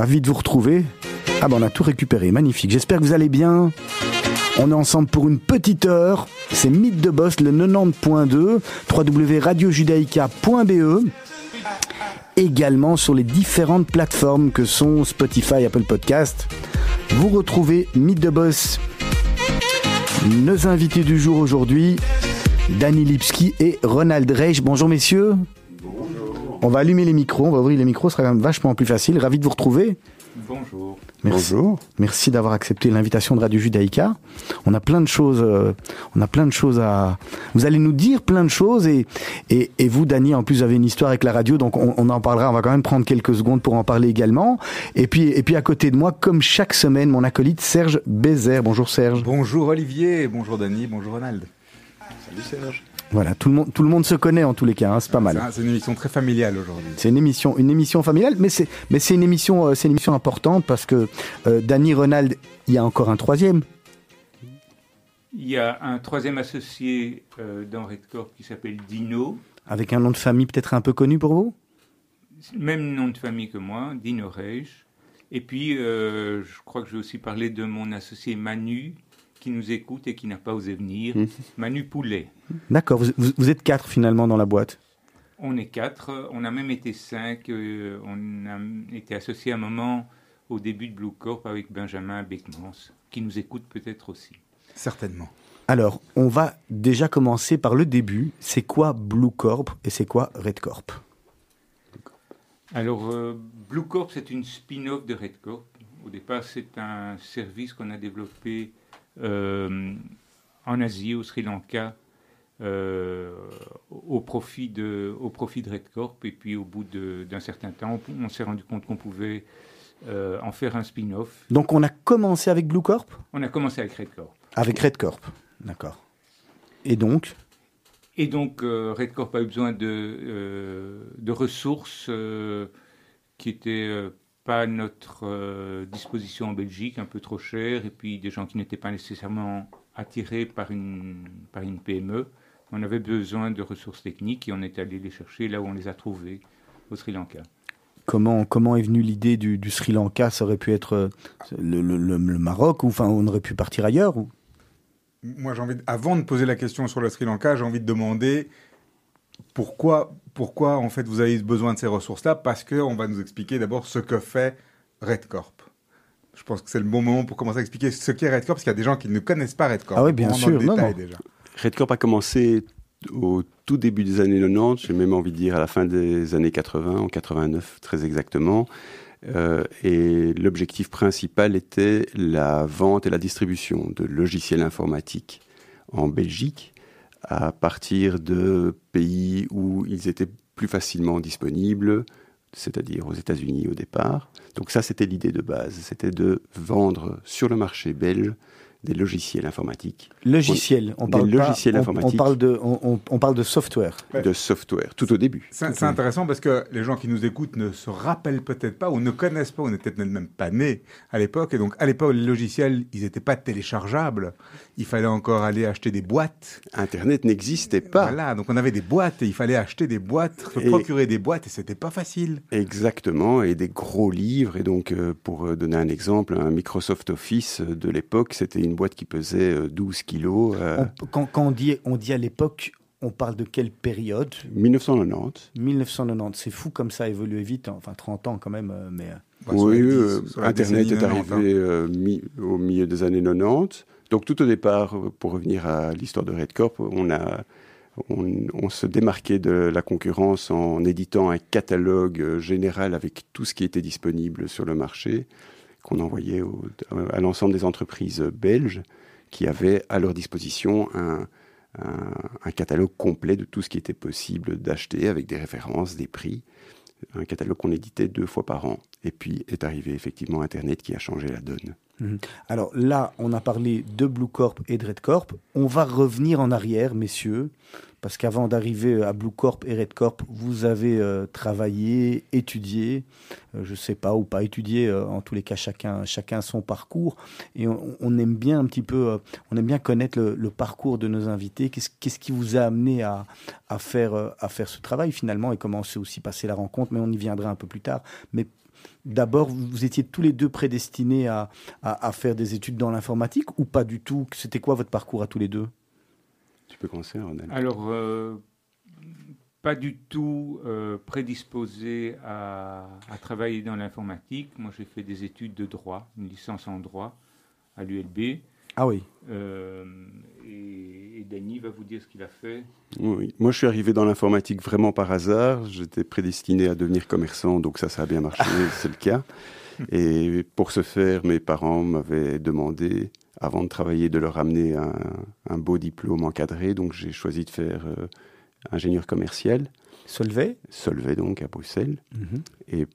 Ravi de vous retrouver. Ah ben on a tout récupéré, magnifique. J'espère que vous allez bien. On est ensemble pour une petite heure. C'est Mythe de Boss, le 90.2, www.radiojudaïca.be. Également sur les différentes plateformes que sont Spotify, Apple Podcast. Vous retrouvez Mythe de Boss. Nos invités du jour aujourd'hui, Danny Lipski et Ronald Reich. Bonjour messieurs. On va allumer les micros, on va ouvrir les micros, ce sera quand même vachement plus facile. Ravi de vous retrouver. Bonjour. Merci. Bonjour. Merci d'avoir accepté l'invitation de Radio Judaïka. On a plein de choses, euh, on a plein de choses à. Vous allez nous dire plein de choses et et, et vous, Dany, en plus, vous avez une histoire avec la radio, donc on, on en parlera. On va quand même prendre quelques secondes pour en parler également. Et puis et puis à côté de moi, comme chaque semaine, mon acolyte Serge Bézère. Bonjour Serge. Bonjour Olivier, bonjour Dany, bonjour Ronald. Salut Serge. Voilà, tout le monde tout le monde se connaît en tous les cas, hein, c'est pas mal. C'est une émission très familiale aujourd'hui. C'est une émission, une émission familiale, mais c'est, mais c'est une émission, euh, c'est une émission importante parce que euh, Danny Ronald, il y a encore un troisième. Il y a un troisième associé euh, dans Redcorp qui s'appelle Dino, Avec un nom de famille peut-être un peu connu pour vous? Même nom de famille que moi, Dino Reich. Et puis, euh, je crois que je vais aussi parler de mon associé Manu, qui nous écoute et qui n'a pas osé venir, Manu Poulet. D'accord, vous, vous- vous êtes quatre finalement dans la boîte. On est quatre, on a même été cinq, euh, on a été associés à un moment au début de Blue Corp avec Benjamin Beckmans, qui nous écoute peut-être aussi. Certainement. Alors, on va déjà commencer par le début. C'est quoi Blue Corp et c'est quoi Red Corp? Alors, euh, Blue Corp, c'est une spin-off de Red Corp. Au départ, c'est un service qu'on a développé euh, en Asie, au Sri Lanka, euh, au, profit de, au profit de Red Corp. Et puis, au bout d'un certain temps, on, on s'est rendu compte qu'on pouvait euh, en faire un spin-off. Donc, on a commencé avec Blue Corp? On a commencé avec Red Corp. Avec Red Corp. D'accord. Et donc? Et donc, euh, Red Corp a eu besoin de, euh, de ressources euh, qui étaient euh, pas notre euh, disposition en Belgique, un peu trop chères, et puis des gens qui n'étaient pas nécessairement attirés par une, par une PME. On avait besoin de ressources techniques et on est allé les chercher là où on les a trouvées, au Sri Lanka. Comment, comment est venue l'idée du, du Sri Lanka? Ça aurait pu être euh, le, le- le- le Maroc ou enfin on aurait pu partir ailleurs ou... Moi, j'ai envie, de- avant de poser la question sur le Sri Lanka, j'ai envie de demander pourquoi, pourquoi en fait vous avez besoin de ces ressources-là, parce qu'on va nous expliquer d'abord ce que fait Red Corp. Je pense que c'est le bon moment pour commencer à expliquer ce qu'est Red Corp, parce qu'il y a des gens qui ne connaissent pas Red Corp. Ah oui, bien sûr, non, non. déjà. Red Corp a commencé au tout début des années 90, j'ai même envie de dire à la fin des années 80, en 89 très exactement. Euh, et l'objectif principal était la vente et la distribution de logiciels informatiques en Belgique à partir de pays où ils étaient plus facilement disponibles, c'est-à-dire aux États-Unis au départ. Donc ça, c'était l'idée de base, c'était de vendre sur le marché belge des logiciels informatiques Logiciel. On Des parle pas- logiciels on- on, informatiques. parle de, on, on- on parle de software. Ouais. de software, tout au début. C'est intéressant parce que les gens qui nous écoutent ne se rappellent peut-être pas ou ne connaissent pas ou n'étaient peut-être même pas nés à l'époque. Et donc, à l'époque, les logiciels, ils n'étaient pas téléchargeables. Il fallait encore aller acheter des boîtes. Internet n'existait pas. Voilà, donc on avait des boîtes et il fallait acheter des boîtes, se Et- procurer des boîtes et c'était pas facile. Exactement, et des gros livres. Et donc, euh, pour euh, donner un exemple, un Microsoft Office de l'époque, c'était une boîte qui pesait euh, 12 kilos. euh, On- quand quand on, dit, on dit à l'époque, on parle de quelle période? 1990. 1990. C'est fou comme ça a évolué vite. hein. Enfin, 30 ans quand même. euh, mais euh, oui, euh, Internet est 90, arrivé euh, mi- au milieu des années 90. Donc, tout au départ, euh, pour revenir à l'histoire de Red Corp, on, a, on, on se démarquait de la concurrence en éditant un catalogue euh, général avec tout ce qui était disponible sur le marché, qu'on envoyait à l'ensemble des entreprises belges qui avaient à leur disposition un catalogue complet de tout ce qui était possible d'acheter avec des références, des prix. Un catalogue qu'on éditait deux fois par an. Et puis est arrivé effectivement Internet qui a changé la donne. Mhm. Alors là, on a parlé de Blue Corp et de Red Corp. On va revenir en arrière, messieurs, parce qu'avant d'arriver à Blue Corp et Red Corp, vous avez euh, travaillé, étudié, euh, je ne sais pas, ou pas étudié, euh, en tous les cas, chacun, chacun son parcours. Et on, aime bien un petit peu, on aime bien connaître le, parcours de nos invités. Qu'est-ce qui vous a amené à, faire, ce travail finalement? Et comment s'est aussi passé la rencontre, mais on y viendra un peu plus tard. Mais D'abord, vous étiez tous les deux prédestinés à, faire des études dans l'informatique ou pas du tout? C'était quoi votre parcours à tous les deux? Tu peux commencer, Ronald. Alors, euh, pas du tout euh, prédisposé à, travailler dans l'informatique. Moi, j'ai fait des études de droit, une licence en droit à l'ULB. Ah oui. Euh, et, Danny va vous dire ce qu'il a fait. Oui, moi je suis arrivé dans l'informatique vraiment par hasard. J'étais prédestiné à devenir commerçant, donc ça, ça a bien marché, c'est le cas. Et pour ce faire, mes parents m'avaient demandé, avant de travailler, de leur amener un, beau diplôme encadré. Donc j'ai choisi de faire euh, ingénieur commercial. Solvay? Solvay, donc, à Bruxelles. Mhm. Et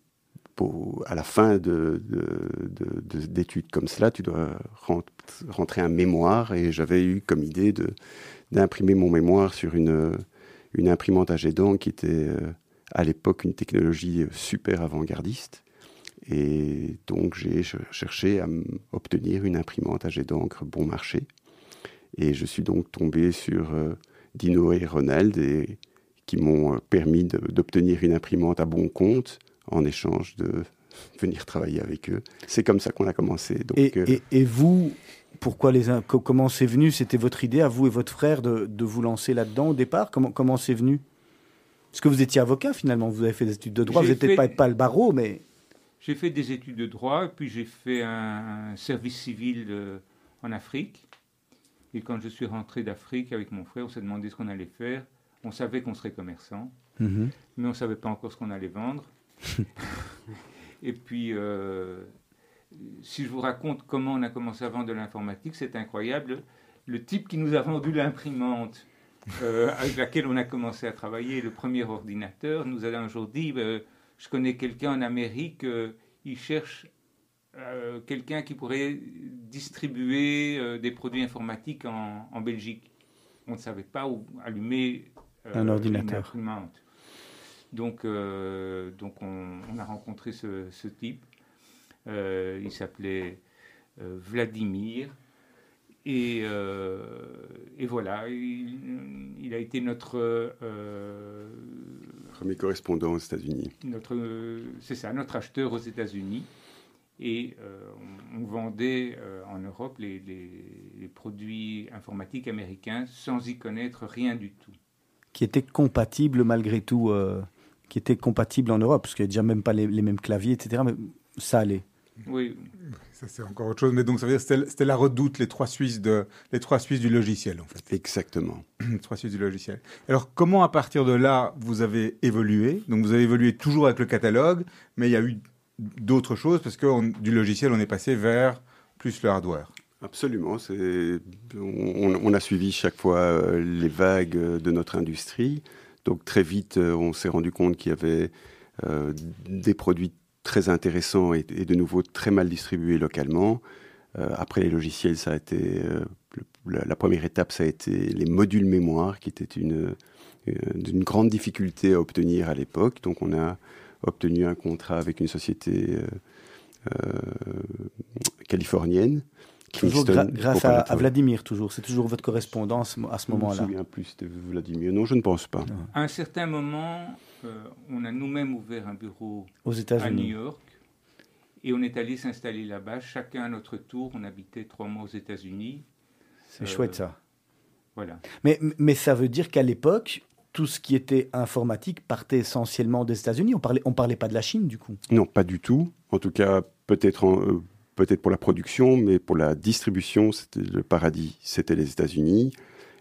à la fin d'études de, comme cela, tu dois rentrer un mémoire et j'avais eu comme idée d'imprimer mon mémoire sur une, une imprimante à jet qui était euh, à l'époque une technologie euh, super avant-gardiste. Et donc j'ai cherché à obtenir une imprimante à jet d'encre bon marché. Et je suis donc tombé sur euh, Dino et Ronald qui m'ont permis d'obtenir une imprimante à bon compte en échange de venir travailler avec eux. C'est comme ça qu'on a commencé. Donc, et, euh, vous, pourquoi les, comment c'est venu? C'était votre idée à vous et votre frère de, de vous lancer là-dedans au départ? Comment, comment c'est venu? Parce que vous étiez avocat finalement, vous avez fait des études de droit, vous n'étiez pas, pas le barreau, mais... J'ai fait des études de droit, puis j'ai fait un, service civil euh, en Afrique. Et quand je suis rentré d'Afrique avec mon frère, on s'est demandé ce qu'on allait faire. On savait qu'on serait commerçant, mhm. mais on ne savait pas encore ce qu'on allait vendre. et puis, euh, si je vous raconte comment on a commencé à vendre de l'informatique, c'est incroyable. Le type qui nous a vendu l'imprimante euh, avec laquelle on a commencé à travailler, le premier ordinateur, nous a un jour dit euh, Je connais quelqu'un en Amérique, il cherche quelqu'un qui pourrait distribuer des produits informatiques en, en, Belgique. On ne savait pas où allumer un ordinateur. Donc, euh, donc on, a rencontré ce, type. Euh, il s'appelait euh, Vladimir. Et, et, voilà, il, a été notre... Premier correspondant aux États-Unis. C'est ça, notre acheteur aux États-Unis. Et on, vendait en Europe les, les, produits informatiques américains sans y connaître rien du tout. Qui étaient compatibles malgré tout qui était compatible en Europe, parce qu'il n'y a déjà même pas les, mêmes claviers, etc. Mais ça allait. Oui. Ça, c'est encore autre chose. Mais donc, ça veut dire que c'était la redoute, les trois Suisses, de, les trois Suisses du logiciel, en fait. Exactement. les trois Suisses du logiciel. Alors, comment, à partir de là, vous avez évolué? Donc, vous avez évolué toujours avec le catalogue, mais il y a eu d'autres choses, parce que du logiciel, on est passé vers plus le hardware. Absolument. On, on, a suivi chaque fois euh, les vagues de notre industrie. Donc très vite, euh, on s'est rendu compte qu'il y avait euh, des produits très intéressants et, de nouveau très mal distribués localement. Euh, après les logiciels, ça a été la, première étape, ça a été les modules mémoire, qui était une, une grande difficulté à obtenir à l'époque. Donc on a obtenu un contrat avec une société californienne Toujours grâce à, Vladimir, toujours. C'est toujours votre correspondance à ce moment-là. Je me souviens plus de Vladimir. Non, je ne pense pas. À un certain moment, euh, on a nous-mêmes ouvert un bureau aux à New York, et on est allé s'installer là-bas. Chacun à notre tour. On habitait trois mois aux États-Unis. C'est chouette ça. Voilà. Mais, mais ça veut dire qu'à l'époque, tout ce qui était informatique partait essentiellement des États-Unis. On parlait, on parlait pas de la Chine, du coup. Non, pas du tout. En tout cas, peut-être euh, peut-être pour la production, mais pour la distribution, c'était le paradis. C'était les États-Unis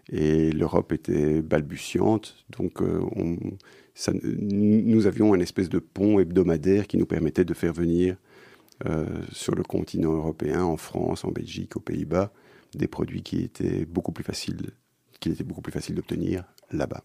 et l'Europe était balbutiante. Donc, euh, nous avions un espèce de pont hebdomadaire qui nous permettait de faire venir euh, sur le continent européen, en France, en Belgique, aux Pays-Bas, des produits qui étaient beaucoup plus faciles, qui étaient beaucoup plus faciles d'obtenir là-bas.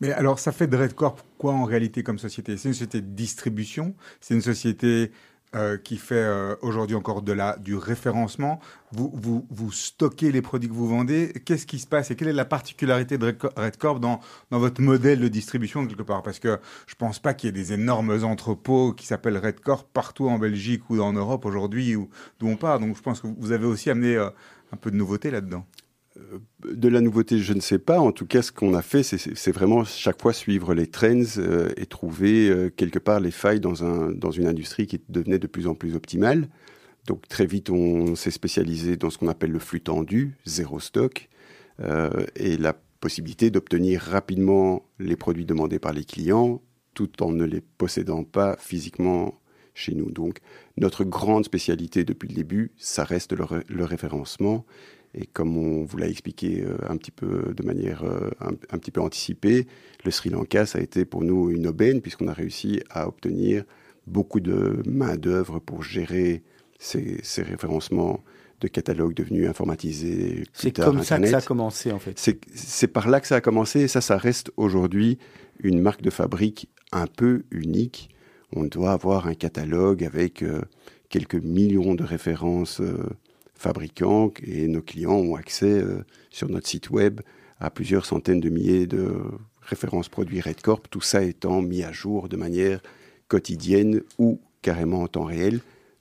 Mais alors, ça fait de Redcorp quoi en réalité comme société? C'est une société de distribution? C'est une société euh, qui fait euh, aujourd'hui encore de la, du référencement. Vous, vous, stockez les produits que vous vendez. Qu'est-ce qui se passe et quelle est la particularité de Redcorp dans, dans votre modèle de distribution quelque part? Parce que je pense pas qu'il y ait des énormes entrepôts qui s'appellent Redcorp partout en Belgique ou en Europe aujourd'hui d'où on part. Donc je pense que vous avez aussi amené euh, un peu de nouveauté là-dedans de la nouveauté, je ne sais pas. En tout cas, ce qu'on a fait, c'est vraiment chaque fois suivre les trends euh, et trouver euh, quelque part les failles dans, un, dans une industrie qui devenait de plus en plus optimale. Donc très vite, on s'est spécialisé dans ce qu'on appelle le flux tendu, zéro stock, euh, et la possibilité d'obtenir rapidement les produits demandés par les clients tout en ne les possédant pas physiquement chez nous. Donc notre grande spécialité depuis le début, ça reste le référencement et comme on vous l'a expliqué euh, un petit peu de manière euh, un, petit peu anticipée, le Sri Lanka, ça a été pour nous une aubaine puisqu'on a réussi à obtenir beaucoup de main-d'œuvre pour gérer ces, référencements de catalogues devenus informatisés. C'est comme ça que ça a commencé en fait. C'est par là que ça a commencé et ça, ça reste aujourd'hui une marque de fabrique un peu unique. On doit avoir un catalogue avec euh, quelques millions de références fabricants et nos clients ont accès euh, sur notre site web à plusieurs centaines de milliers de références produits Redcorp, tout ça étant mis à jour de manière quotidienne ou carrément en temps réel.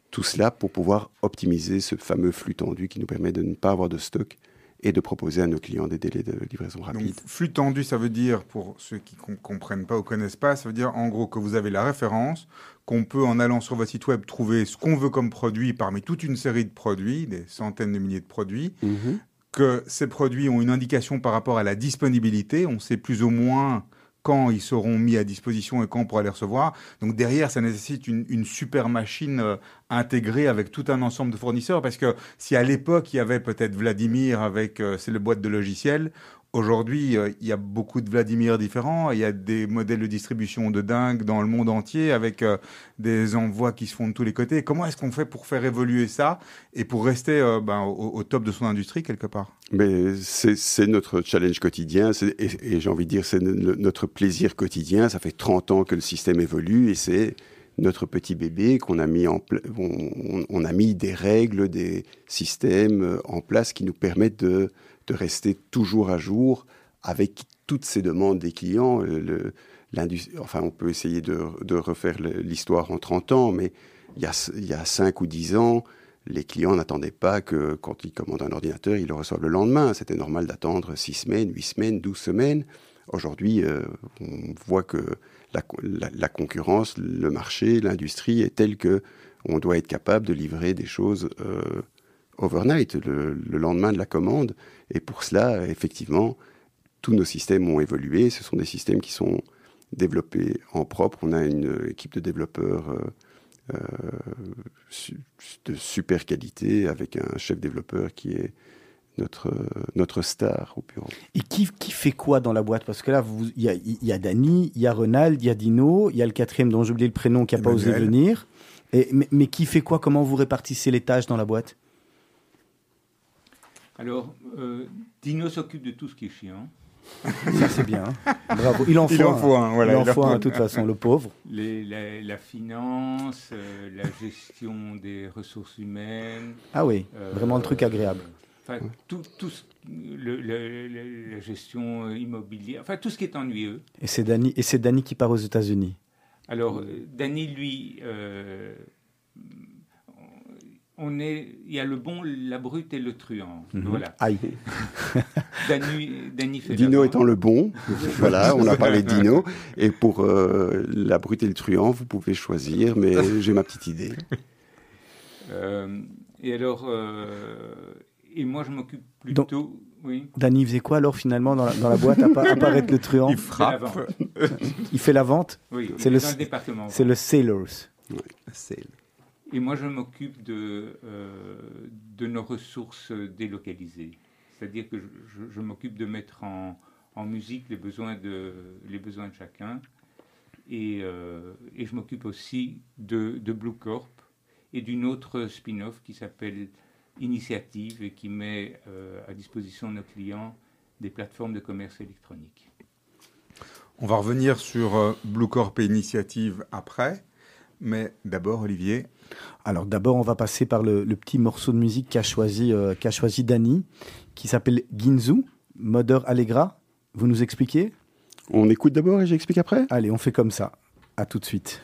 Tout cela pour pouvoir optimiser ce fameux flux tendu qui nous permet de ne pas avoir de stock et de proposer à nos clients des délais de livraison rapide. flux tendu, ça veut dire, pour ceux qui ne comprennent pas ou connaissent pas, ça veut dire en gros que vous avez la référence, qu'on peut en allant sur votre site web trouver ce qu'on veut comme produit parmi toute une série de produits, des centaines de milliers de produits, mhm. que ces produits ont une indication par rapport à la disponibilité, on sait plus ou moins quand ils seront mis à disposition et quand on pourra les recevoir. Donc derrière, ça nécessite une, super machine euh, intégrée avec tout un ensemble de fournisseurs, parce que si à l'époque il y avait peut-être Vladimir avec euh, c'est le boîte de logiciels, Aujourd'hui, euh, il y a beaucoup de Vladimir différents. Il y a des modèles de distribution de dingue dans le monde entier avec des envois qui se font de tous les côtés. Comment est-ce qu'on fait pour faire évoluer ça et pour rester ben, au, top de son industrie quelque part? Mais c'est notre challenge quotidien et, j'ai envie de dire c'est notre plaisir quotidien. Ça fait 30 ans que le système évolue et c'est notre petit bébé qu'on a mis en on, a mis des règles, des systèmes euh, en place qui nous permettent de, de rester toujours à jour avec toutes ces demandes des clients. Euh, le, enfin, on peut essayer de, refaire l'histoire en 30 ans, mais il y, a, il y a 5 ou 10 ans, les clients n'attendaient pas que quand ils commandent un ordinateur, ils le reçoivent le lendemain. C'était normal d'attendre 6 semaines, 8 semaines, 12 semaines. Aujourd'hui, euh, on voit que la, concurrence, le marché, l'industrie est telle que on doit être capable de livrer des choses euh, overnight, le, lendemain de la commande. Et pour cela, effectivement, tous nos systèmes ont évolué. Ce sont des systèmes qui sont développés en propre. On a une équipe de développeurs euh, de super qualité avec un chef développeur qui est notre, notre star au bureau. Et qui, qui fait quoi dans la boîte? Parce que là, il y a, y a Dany, il y a Renald, il y a Dino, il y a le quatrième dont j'ai oublié le prénom qui n'a pas osé venir. Et, mais, qui fait quoi? Comment vous répartissez les tâches dans la boîte? Alors, euh, Dino s'occupe de tout ce qui est chiant. Ça, c'est bien. Bravo. Il en faut, il en faut un. Voilà, il en faut un, de toute façon, le pauvre. Les, la, finance, euh, la gestion des ressources humaines. Ah oui, vraiment le truc agréable. Enfin, tout, tout la gestion immobilière, enfin tout ce qui est ennuyeux. Et c'est Dany, et c'est Danny qui part aux États-Unis. Alors, Danny, lui, euh, on est, il y a le bon, la brute et le truand. Mhm. Voilà. Aïe. Fait Dino étant le bon, voilà, on a parlé de Dino. Et pour euh, la brute et le truand, vous pouvez choisir, mais j'ai ma petite idée. Euh, et alors, et moi, je m'occupe plutôt. oui. Danny faisait quoi alors finalement dans la, boîte à, apparaître le truand? Il frappe. Il fait la vente Oui, c'est le, département. C'est le Sailors. Et moi, je m'occupe de, euh, de nos ressources délocalisées. C'est-à-dire que je, m'occupe de mettre en, musique les besoins de, les besoins de chacun. Et, euh, et je m'occupe aussi de, de Blue Corp et d'une autre spin-off qui s'appelle initiative et qui met euh, à disposition de nos clients des plateformes de commerce électronique. On va revenir sur Blue Corp et Initiative après. Mais d'abord, Olivier. Alors d'abord, on va passer par le, petit morceau de musique qu'a choisi, euh, qu'a choisi Dani, qui s'appelle Ginzu, Mother Allegra. Vous nous expliquez? On écoute d'abord et j'explique après? Allez, on fait comme ça. À tout de suite.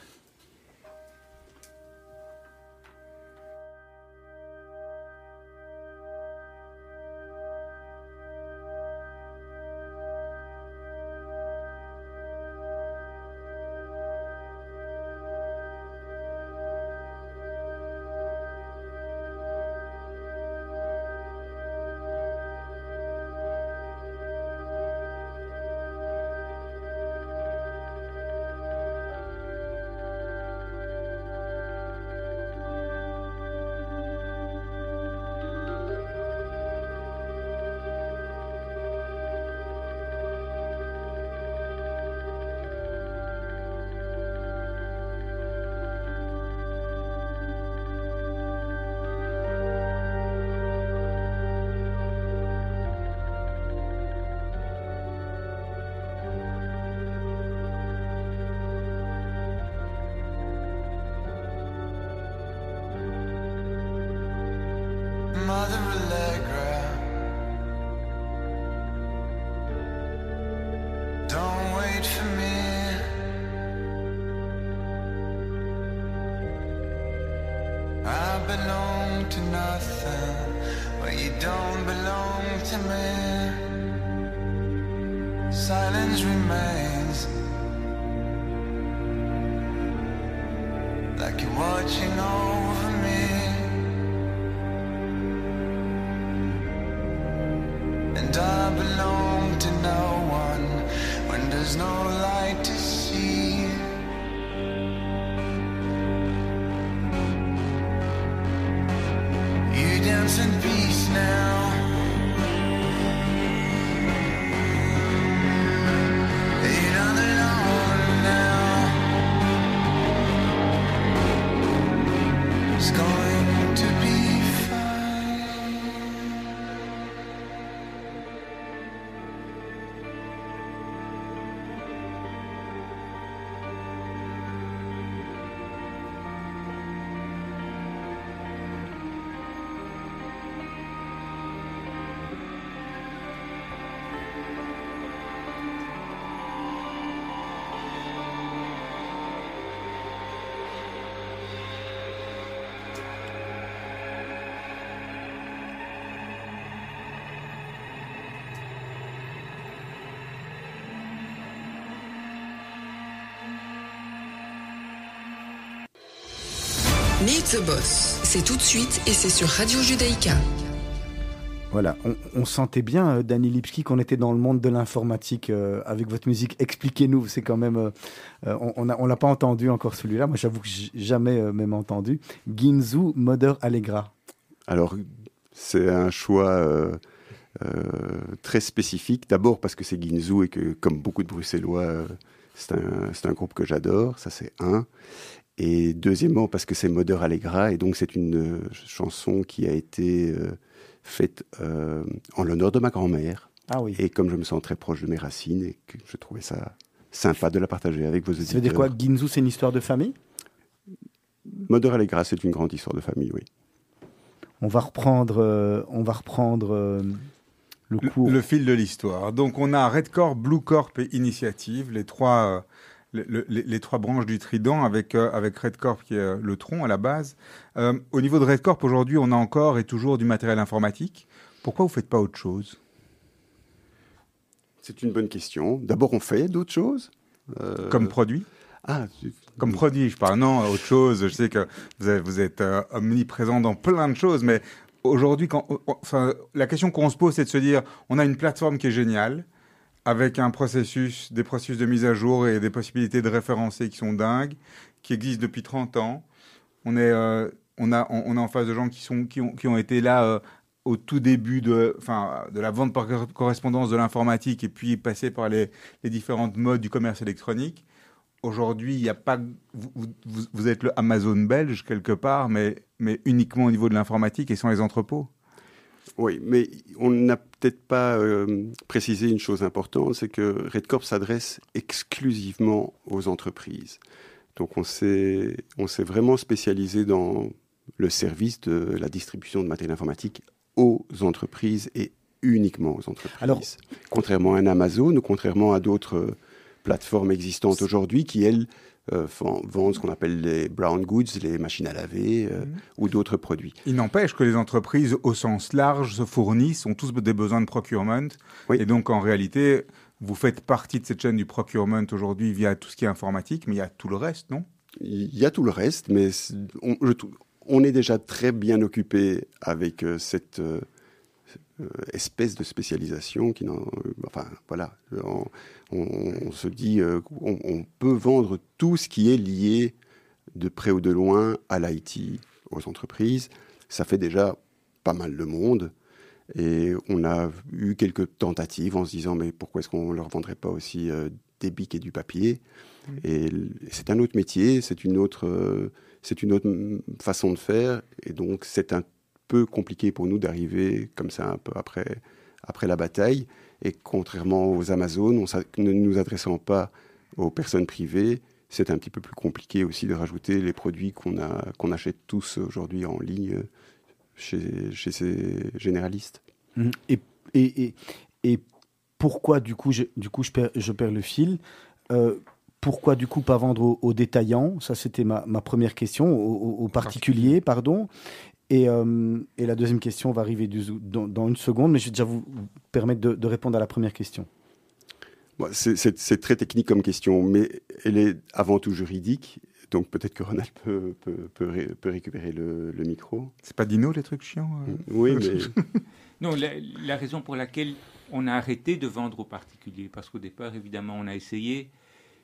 another alert Meet the Boss, c'est tout de suite et c'est sur Radio Judaïka. Voilà, on, sentait bien, euh, Danny Lipski, qu'on était dans le monde de l'informatique euh, avec votre musique. Expliquez-nous, c'est quand même. Euh, on ne l'a pas entendu encore celui-là. Moi, j'avoue que j'ai jamais même entendu. Ginzu Mother Allegra. Alors, c'est un choix très spécifique. D'abord parce que c'est Ginzu et que, comme beaucoup de Bruxellois, c'est un, un, groupe que j'adore. Ça, c'est un. Et deuxièmement, parce que c'est Mother Allegra, et donc c'est une euh, chanson qui a été euh, faite euh, en l'honneur de ma grand-mère. Ah oui. Et comme je me sens très proche de mes racines, et que je trouvais ça sympa de la partager avec vos auditeurs. Ça veut dire quoi Ginzu, c'est une histoire de famille? Mother Allegra, c'est une grande histoire de famille, oui. On va reprendre, on va reprendre le cours. Le, fil de l'histoire. Donc on a Red Corps, Blue Corp et Initiative, les trois les, trois branches du trident avec, euh, avec Red Corp qui est euh, le tronc à la base. Euh, au niveau de Red Corp, aujourd'hui, on a encore et toujours du matériel informatique. Pourquoi vous ne faites pas autre chose? C'est une bonne question. D'abord, on fait d'autres choses. Comme produit? Ah, comme produit, je parle. Non, autre chose. Je sais que vous êtes, omniprésent dans plein de choses, mais aujourd'hui, enfin, la question qu'on se pose, c'est de se dire, on a une plateforme qui est géniale avec un processus, des processus de mise à jour et des possibilités de référencer qui sont dingues, qui existent depuis 30 ans. On est, euh, on a, on, est en face de gens qui, sont, qui, ont, qui ont été là euh, au tout début de, enfin, de la vente par correspondance de l'informatique et puis passé par les, les différentes modes du commerce électronique. Aujourd'hui, il n'y a pas. Vous, vous, vous, êtes le Amazon belge quelque part, mais, mais uniquement au niveau de l'informatique et sans les entrepôts. Oui, mais on n'a peut-être pas euh, précisé une chose importante, c'est que Redcorp s'adresse exclusivement aux entreprises. Donc on s'est vraiment spécialisé dans le service de la distribution de matériel informatique aux entreprises et uniquement aux entreprises. Alors, contrairement à un Amazon ou contrairement à d'autres plateformes existantes aujourd'hui qui, elles, euh, vendent ce qu'on appelle les brown goods, les machines à laver euh, mhm. ou d'autres produits. Il n'empêche que les entreprises au sens large se fournissent, ont tous des besoins de procurement. Et donc en réalité, vous faites partie de cette chaîne du procurement aujourd'hui via tout ce qui est informatique, mais il y a tout le reste, non? Il y a tout le reste, mais on, on est déjà très bien occupé avec euh, cette euh, espèce de spécialisation qui enfin voilà on, se dit euh, on, peut vendre tout ce qui est lié de près ou de loin à l'IT aux entreprises ça fait déjà pas mal de monde et on a eu quelques tentatives en se disant mais pourquoi est-ce qu'on leur vendrait pas aussi euh, des bics et du papier? Mmh. et c'est un autre métier c'est une autre c'est une autre façon de faire et donc c'est un peu compliqué pour nous d'arriver comme ça un peu après, après la bataille. Et contrairement aux Amazones, on, ne nous adressant pas aux personnes privées, c'est un petit peu plus compliqué aussi de rajouter les produits qu'on qu'on achète tous aujourd'hui en ligne chez, chez ces généralistes. Mmh. Et, et, et, pourquoi, du coup, je, du coup, je, perds, je perds le fil euh, pourquoi du coup pas vendre aux, détaillants? Ça, c'était ma, ma, première question, aux, particuliers, pardon. Euh, et, la deuxième question va arriver dans, une seconde, mais je vais déjà vous permettre de, répondre à la première question. c'est très technique comme question, mais elle est avant tout juridique. Donc peut-être que Ronald peut, peut, récupérer le, micro. C'est pas Dino les trucs chiants euh Oui, mais... non, la, raison pour laquelle on a arrêté de vendre aux particuliers, parce qu'au départ, évidemment, on a essayé,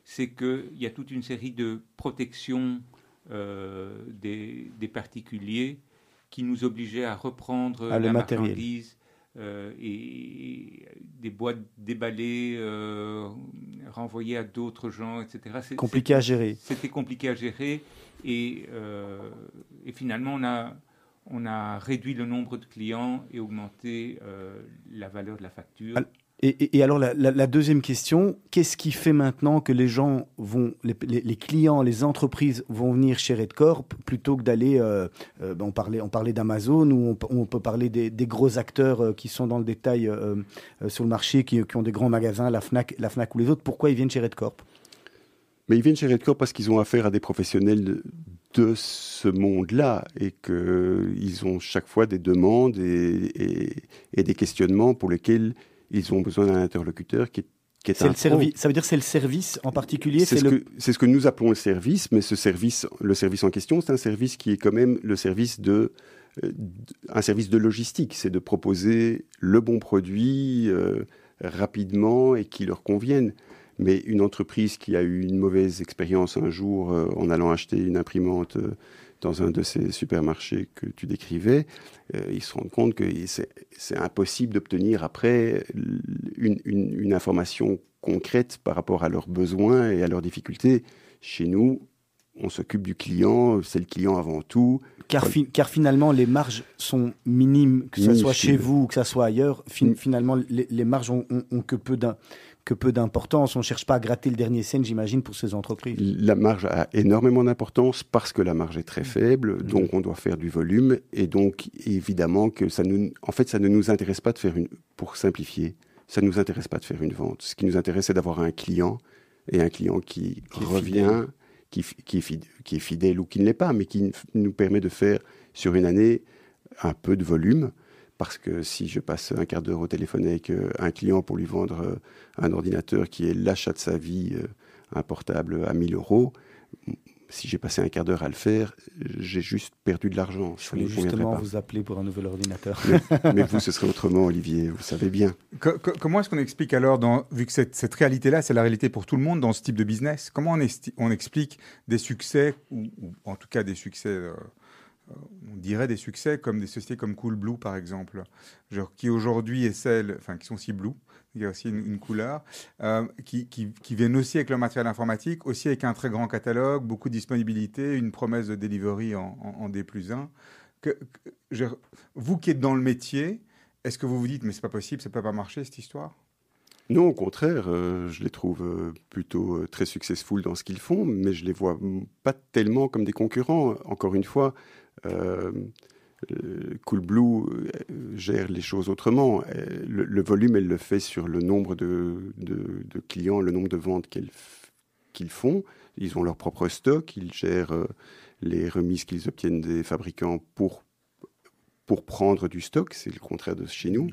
c'est qu'il y a toute une série de protections euh, des, des, particuliers qui nous obligeait à reprendre ah, la marchandise euh, et des boîtes déballées, euh, renvoyées à d'autres gens, etc. Compliqué à gérer. C'était compliqué à gérer et, euh, et, finalement on a, on a réduit le nombre de clients et augmenté la valeur de la facture. Et, alors la, deuxième question, qu'est-ce qui fait maintenant que les gens vont, les, clients, les entreprises vont venir chez Redcorp plutôt que d'aller, euh, euh, ben, on parlait, on parlait d'Amazon ou on, peut parler des, gros acteurs euh, qui sont dans le détail sur le marché, qui, ont des grands magasins, la Fnac, la Fnac ou les autres. Pourquoi ils viennent chez Redcorp? Mais ils viennent chez Redcorp parce qu'ils ont affaire à des professionnels de, ce monde-là et qu'ils ont chaque fois des demandes et des questionnements pour lesquels ils ont besoin d'un interlocuteur qui est est le service. Ça veut dire c'est le service en particulier. C'est ce, le... ce, que nous appelons le service, mais ce service, le service en question, c'est un service qui est quand même le service de, euh, un service de logistique. C'est de proposer le bon produit euh, rapidement et qui leur convienne. Mais une entreprise qui a eu une mauvaise expérience un jour euh, en allant acheter une imprimante dans un de ces supermarchés que tu décrivais, euh, ils se rendent compte que c'est impossible d'obtenir après une, une, information concrète par rapport à leurs besoins et à leurs difficultés. Chez nous, on s'occupe du client, c'est le client avant tout. Car, car, finalement, les marges sont minimes, que ce soit chez vous ou que ce soit ailleurs. finalement, les, les marges ont, ont que peu d'un que peu d'importance. On ne cherche pas à gratter le dernier scène, j'imagine, pour ces entreprises. La marge a énormément d'importance parce que la marge est très faible, mmh. donc on doit faire du volume. Et donc, évidemment, que ça nous, en fait, ça ne nous intéresse pas de faire une, pour simplifier, ça ne nous intéresse pas de faire une vente. Ce qui nous intéresse, c'est d'avoir un client et un client qui, revient, qui, qui, est fidèle, qui est fidèle ou qui ne l'est pas, mais qui nous permet de faire sur une année un peu de volume parce que si je passe un quart d'heure au téléphone avec euh, un client pour lui vendre euh, un ordinateur qui est l'achat de sa vie, euh, un portable à 1000 euros, si j'ai passé un quart d'heure à le faire, j'ai juste perdu de l'argent. Je voulais justement vous appeler pour un nouvel ordinateur. Mais, vous, ce serait autrement, Olivier, vous savez bien. comment est-ce qu'on explique alors, dans, vu que cette, cette réalité-là, c'est la réalité pour tout le monde dans ce type de business, comment on, on explique des succès, ou, en tout cas des succès on dirait des succès comme des sociétés comme Coolblue par exemple, genre, qui aujourd'hui est celle, enfin qui sont si blue, il y a aussi une, couleur, euh, qui, viennent aussi avec leur matériel informatique, aussi avec un très grand catalogue, beaucoup de disponibilité, une promesse de delivery en, D plus 1. Que, vous qui êtes dans le métier, est-ce que vous vous dites mais c'est pas possible, ça peut pas marcher cette histoire? Non, au contraire, euh, je les trouve euh, plutôt très successful dans ce qu'ils font, mais je les vois pas tellement comme des concurrents. Encore une fois, Coolblue gère les choses autrement. Le, volume, elle le fait sur le nombre de, clients, le nombre de ventes qu'ils font. Ils ont leur propre stock, ils gèrent les remises qu'ils obtiennent des fabricants pour, pour prendre du stock. C'est le contraire de chez nous.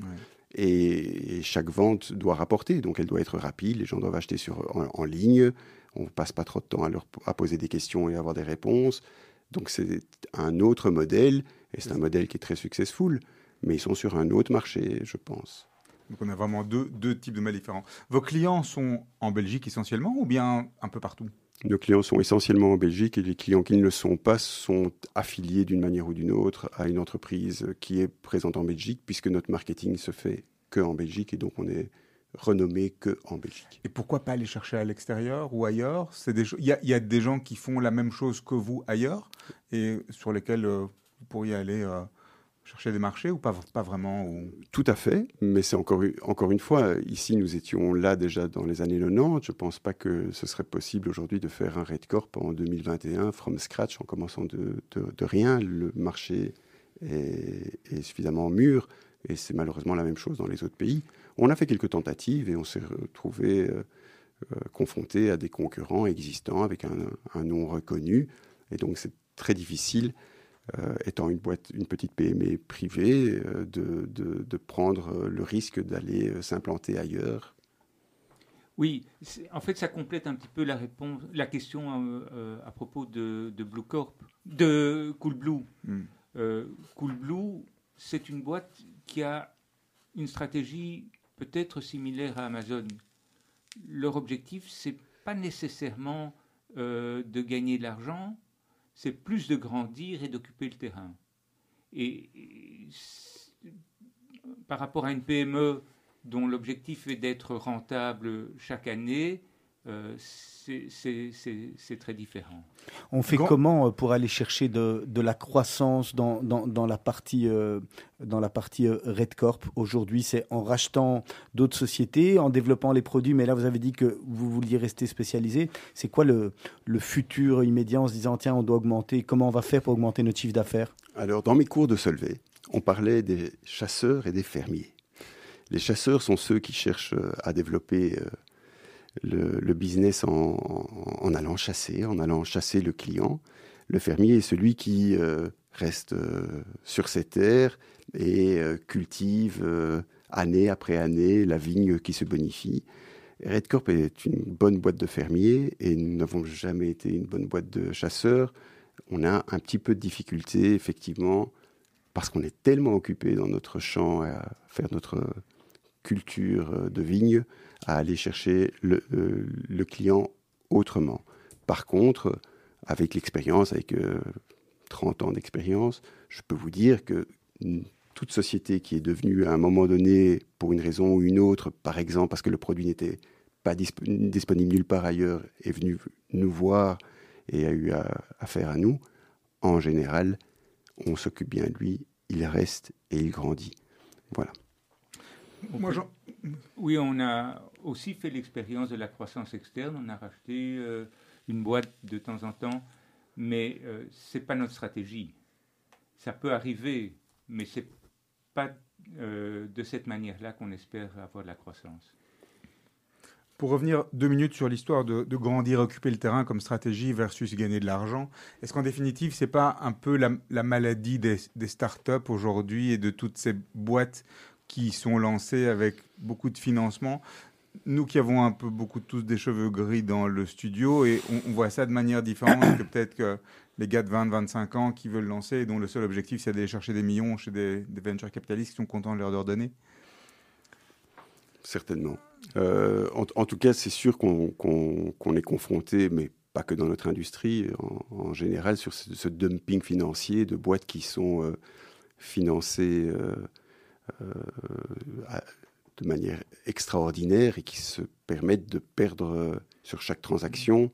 Et, chaque vente doit rapporter, donc elle doit être rapide, les gens doivent acheter sur, en, ligne, on ne passe pas trop de temps à, leur, à poser des questions et avoir des réponses. Donc c'est un autre modèle, et c'est un modèle qui est très successful, mais ils sont sur un autre marché, je pense. Donc on a vraiment deux, deux types de mails différents. Vos clients sont en Belgique essentiellement ou bien un peu partout? Nos clients sont essentiellement en Belgique et les clients qui ne le sont pas sont affiliés d'une manière ou d'une autre à une entreprise qui est présente en Belgique puisque notre marketing se fait que en Belgique et donc on est renommé que en Belgique. Et pourquoi pas aller chercher à l'extérieur ou ailleurs? Il y, y, a des gens qui font la même chose que vous ailleurs et sur lesquels euh, vous pourriez aller euh, chercher des marchés ou pas, pas vraiment ou... Tout à fait, mais c'est encore, encore une fois, ici nous étions là déjà dans les années 90. Je ne pense pas que ce serait possible aujourd'hui de faire un Red Corp en 2021 from scratch en commençant de, de, rien. Le marché est, est, suffisamment mûr et c'est malheureusement la même chose dans les autres pays. On a fait quelques tentatives et on s'est retrouvé euh, euh, confronté à des concurrents existants avec un, un nom reconnu et donc c'est très difficile euh, étant une boîte, une petite PME privée, euh, de, de, prendre le risque d'aller s'implanter ailleurs. Oui, en fait, ça complète un petit peu la réponse, la question à propos de, de, Blue Corp, de Coolblue. Hmm. Coolblue, c'est une boîte qui a une stratégie peut-être similaire à Amazon. Leur objectif, c'est pas nécessairement de gagner de l'argent, c'est plus de grandir et d'occuper le terrain. Et, par rapport à une PME dont l'objectif est d'être rentable chaque année, euh, c'est très différent. On fait comment euh, pour aller chercher de, la croissance dans, la partie, euh, dans la partie Red Corp? Aujourd'hui, c'est en rachetant d'autres sociétés, en développant les produits, mais là, vous avez dit que vous vouliez rester spécialisé. C'est quoi le, le futur immédiat en se disant, tiens, on doit augmenter, comment on va faire pour augmenter notre chiffre d'affaires? Alors, dans mes cours de Solvay, on parlait des chasseurs et des fermiers. Les chasseurs sont ceux qui cherchent à développer le, business en, allant chasser, en allant chasser le client. Le fermier est celui qui euh, reste euh, sur ses terres et euh, cultive année après année la vigne qui se bonifie. Redcorp est une bonne boîte de fermiers et nous n'avons jamais été une bonne boîte de chasseurs. On a un petit peu de difficulté, effectivement, parce qu'on est tellement occupé dans notre champ à faire notre culture de vigne à aller chercher le, euh, le client autrement. Par contre, avec l'expérience, avec 30 euh, ans d'expérience, je peux vous dire que toute société qui est devenue à un moment donné, pour une raison ou une autre, par exemple parce que le produit n'était pas disponible nulle part ailleurs, est venue nous voir et a eu affaire à nous, en général, on s'occupe bien de lui, il reste et il grandit. Voilà. Moi, oui, on a aussi fait l'expérience de la croissance externe. On a racheté euh, une boîte de temps en temps, mais euh, ce n'est pas notre stratégie. Ça peut arriver, mais ce n'est pas euh, de cette manière-là qu'on espère avoir de la croissance. Pour revenir deux minutes sur l'histoire de, grandir, occuper le terrain comme stratégie versus gagner de l'argent, est-ce qu'en définitive, c'est pas un peu la, maladie des, des startups aujourd'hui et de toutes ces boîtes qui sont lancés avec beaucoup de financement. Nous qui avons un peu beaucoup tous des cheveux gris dans le studio et on, voit ça de manière différente que peut-être que les gars de 20-25 ans qui veulent lancer et dont le seul objectif c'est d'aller chercher des millions chez des, venture capitalistes qui sont contents de leur donner. Certainement. Euh, en, tout cas, c'est sûr qu'on est confronté, mais pas que dans notre industrie, en, général, sur ce, dumping financier de boîtes qui sont euh, financées euh, de manière extraordinaire et qui se permettent de perdre euh, sur chaque transaction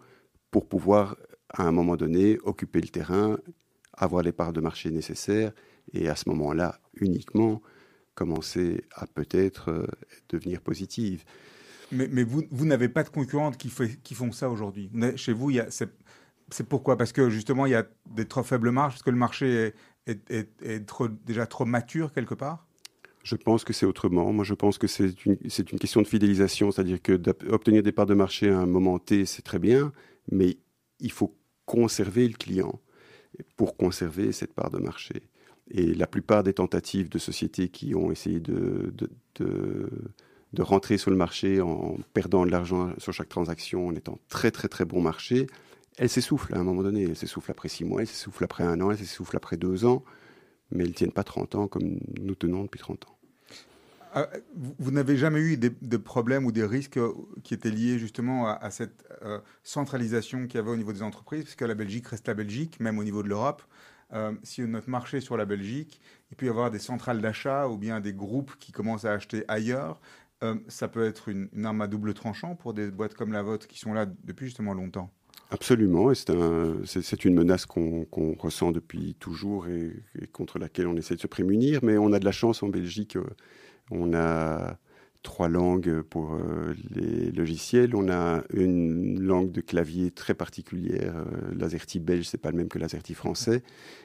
pour pouvoir, à un moment donné, occuper le terrain, avoir les parts de marché nécessaires et à ce moment-là uniquement commencer à peut-être euh, devenir positive. Mais, vous, n'avez pas de concurrentes qui, font ça aujourd'hui. Chez vous, c'est, pourquoi? Parce que justement, il y a des trop faibles marges, parce que le marché est, déjà trop mature quelque part? Je pense que c'est autrement. Moi, je pense que c'est une, question de fidélisation, c'est-à-dire que d'obtenir des parts de marché à un moment T, c'est très bien, mais il faut conserver le client pour conserver cette part de marché. Et la plupart des tentatives de sociétés qui ont essayé de, de rentrer sur le marché en perdant de l'argent sur chaque transaction, en étant très très très bon marché, elles s'essoufflent à un moment donné. Elles s'essoufflent après six mois, elles s'essoufflent après un an, elles s'essoufflent après deux ans, mais elles ne tiennent pas 30 ans comme nous tenons depuis 30 ans. Ah, vous, n'avez jamais eu des, de problèmes ou des risques qui étaient liés justement à, cette euh, centralisation qu'il y avait au niveau des entreprises, puisque la Belgique reste la Belgique, même au niveau de l'Europe. Euh, si notre marché est sur la Belgique, il peut y avoir des centrales d'achat ou bien des groupes qui commencent à acheter ailleurs. Euh, ça peut être une, arme à double tranchant pour des boîtes comme la vôtre qui sont là depuis justement longtemps. Absolument, et c'est un, une menace qu'on qu ressent depuis toujours et, contre laquelle on essaie de se prémunir, mais on a de la chance en Belgique. Euh, on a trois langues pour euh, les logiciels. On a une langue de clavier très particulière. Euh, L'AZERTY belge, c'est pas le même que l'AZERTY français.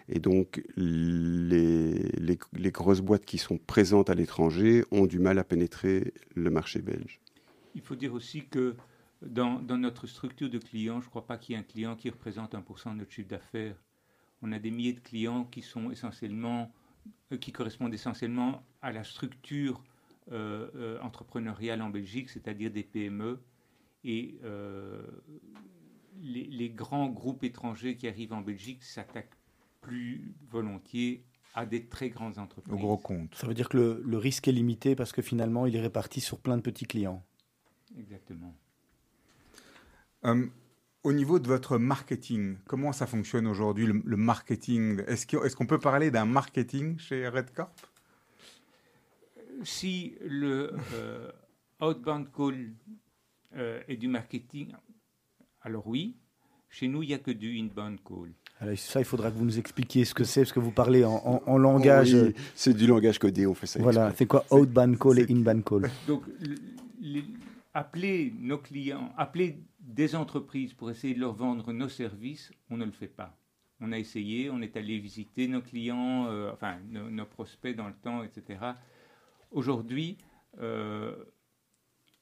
Et donc, les, les, grosses boîtes qui sont présentes à l'étranger ont du mal à pénétrer le marché belge. Il faut dire aussi que dans, dans notre structure de clients, je ne crois pas qu'il y ait un client qui représente 1% de notre chiffre d'affaires. On a des milliers de clients qui sont essentiellement qui correspondent essentiellement à la structure euh, euh, entrepreneuriale en Belgique, c'est-à-dire des PME. Et euh, les, les, grands groupes étrangers qui arrivent en Belgique s'attaquent plus volontiers à des très grandes entreprises. Au gros compte. Ça veut dire que le, le, risque est limité parce que finalement, il est réparti sur plein de petits clients. Exactement. Um, au niveau de votre marketing, comment ça fonctionne aujourd'hui, le, le, marketing? Est-ce qu'on est qu peut parler d'un marketing chez Redcorp? Si le euh, outbound call euh, est du marketing, alors oui. Chez nous, il n'y a que du inbound call. Alors ça, il faudra que vous nous expliquiez ce que c'est, parce que vous parlez en, en, en langage. Oui, c'est du langage codé, on fait ça. Voilà, c'est quoi outbound call et inbound call? Donc, les, appeler nos clients, appeler des entreprises pour essayer de leur vendre nos services, on ne le fait pas. On a essayé, on est allé visiter nos clients, euh, enfin nos, prospects dans le temps, etc. Aujourd'hui, euh,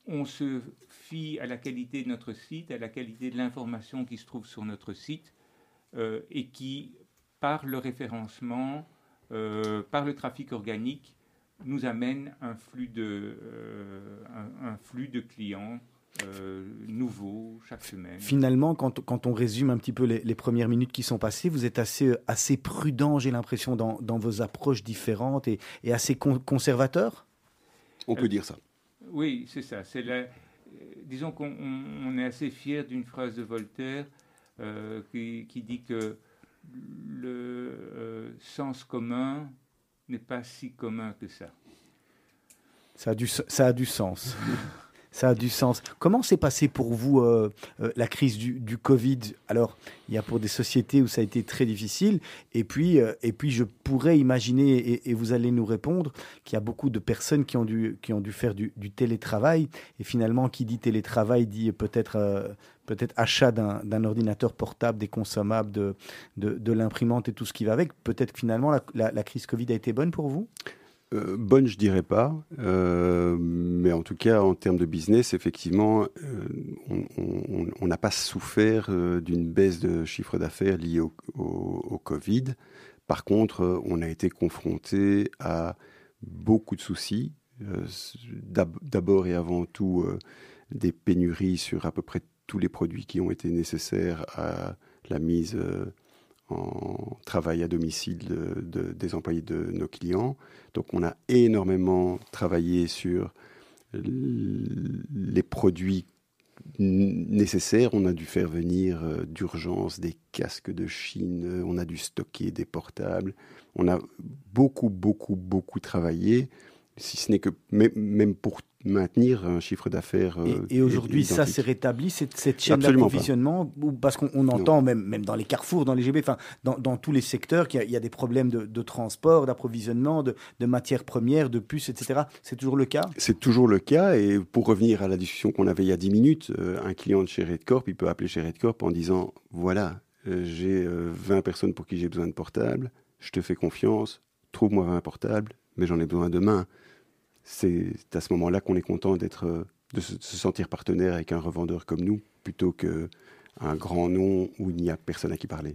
on se fie à la qualité de notre site, à la qualité de l'information qui se trouve sur notre site euh, et qui, par le référencement, par le trafic organique, nous amène un flux de, euh, un, un, flux de clients euh, nouveaux chaque semaine. Finalement, quand, quand, on résume un petit peu les, les, premières minutes qui sont passées, vous êtes assez, assez prudent, j'ai l'impression, dans, dans, vos approches différentes et, et assez con conservateur? On peut dire ça. Oui, c'est ça. C'est la, disons qu'on on est assez fier d'une phrase de Voltaire euh, qui, qui, dit que le euh, sens commun n'est pas si commun que ça. Ça a du, ça a du sens. ça a du sens. Comment s'est passé pour vous euh, euh, la crise du, du, Covid? Alors, il y a pour des sociétés où ça a été très difficile, et puis, euh, et puis je pourrais imaginer, et, vous allez nous répondre, qu'il y a beaucoup de personnes qui ont dû, qui ont dû faire du, télétravail, et finalement, qui dit télétravail dit peut-être peut-être achat d'un ordinateur portable, des consommables, de, l'imprimante et tout ce qui va avec. Peut-être que finalement, la, crise Covid a été bonne pour vous? Euh, bonne, je dirais pas, euh, mais en tout cas en termes de business, effectivement, euh, on n'a pas souffert d'une baisse de chiffre d'affaires liée au, Covid. Par contre, on a été confronté à beaucoup de soucis. D'abord et avant tout, des pénuries sur à peu près tous les produits qui ont été nécessaires à la mise en travail à domicile de, des employés de nos clients. Donc on a énormément travaillé sur les produits nécessaires. On a dû faire venir euh, d'urgence des casques de Chine, on a dû stocker des portables. On a beaucoup, beaucoup, beaucoup travaillé si ce n'est que même pour maintenir un chiffre d'affaires. et, euh, aujourd'hui, ça s'est rétabli, cette, cette chaîne d'approvisionnement Parce qu'on entend, même, même dans les carrefours, dans les GB, enfin, dans, dans, tous les secteurs, qu'il y, a des problèmes de, de transport, d'approvisionnement, de, de, matières premières, de puces, etc. C'est toujours le cas? C'est toujours le cas. Et pour revenir à la discussion qu'on avait il y a 10 minutes, euh, un client de chez Redcorp, il peut appeler chez Redcorp en disant voilà, euh, j'ai 20 personnes pour qui j'ai besoin de portables, je te fais confiance, trouve-moi 20 portables, mais j'en ai besoin demain c'est à ce moment-là qu'on est content d'être, euh, de se, sentir partenaire avec un revendeur comme nous, plutôt qu'un grand nom où il n'y a personne à qui parler.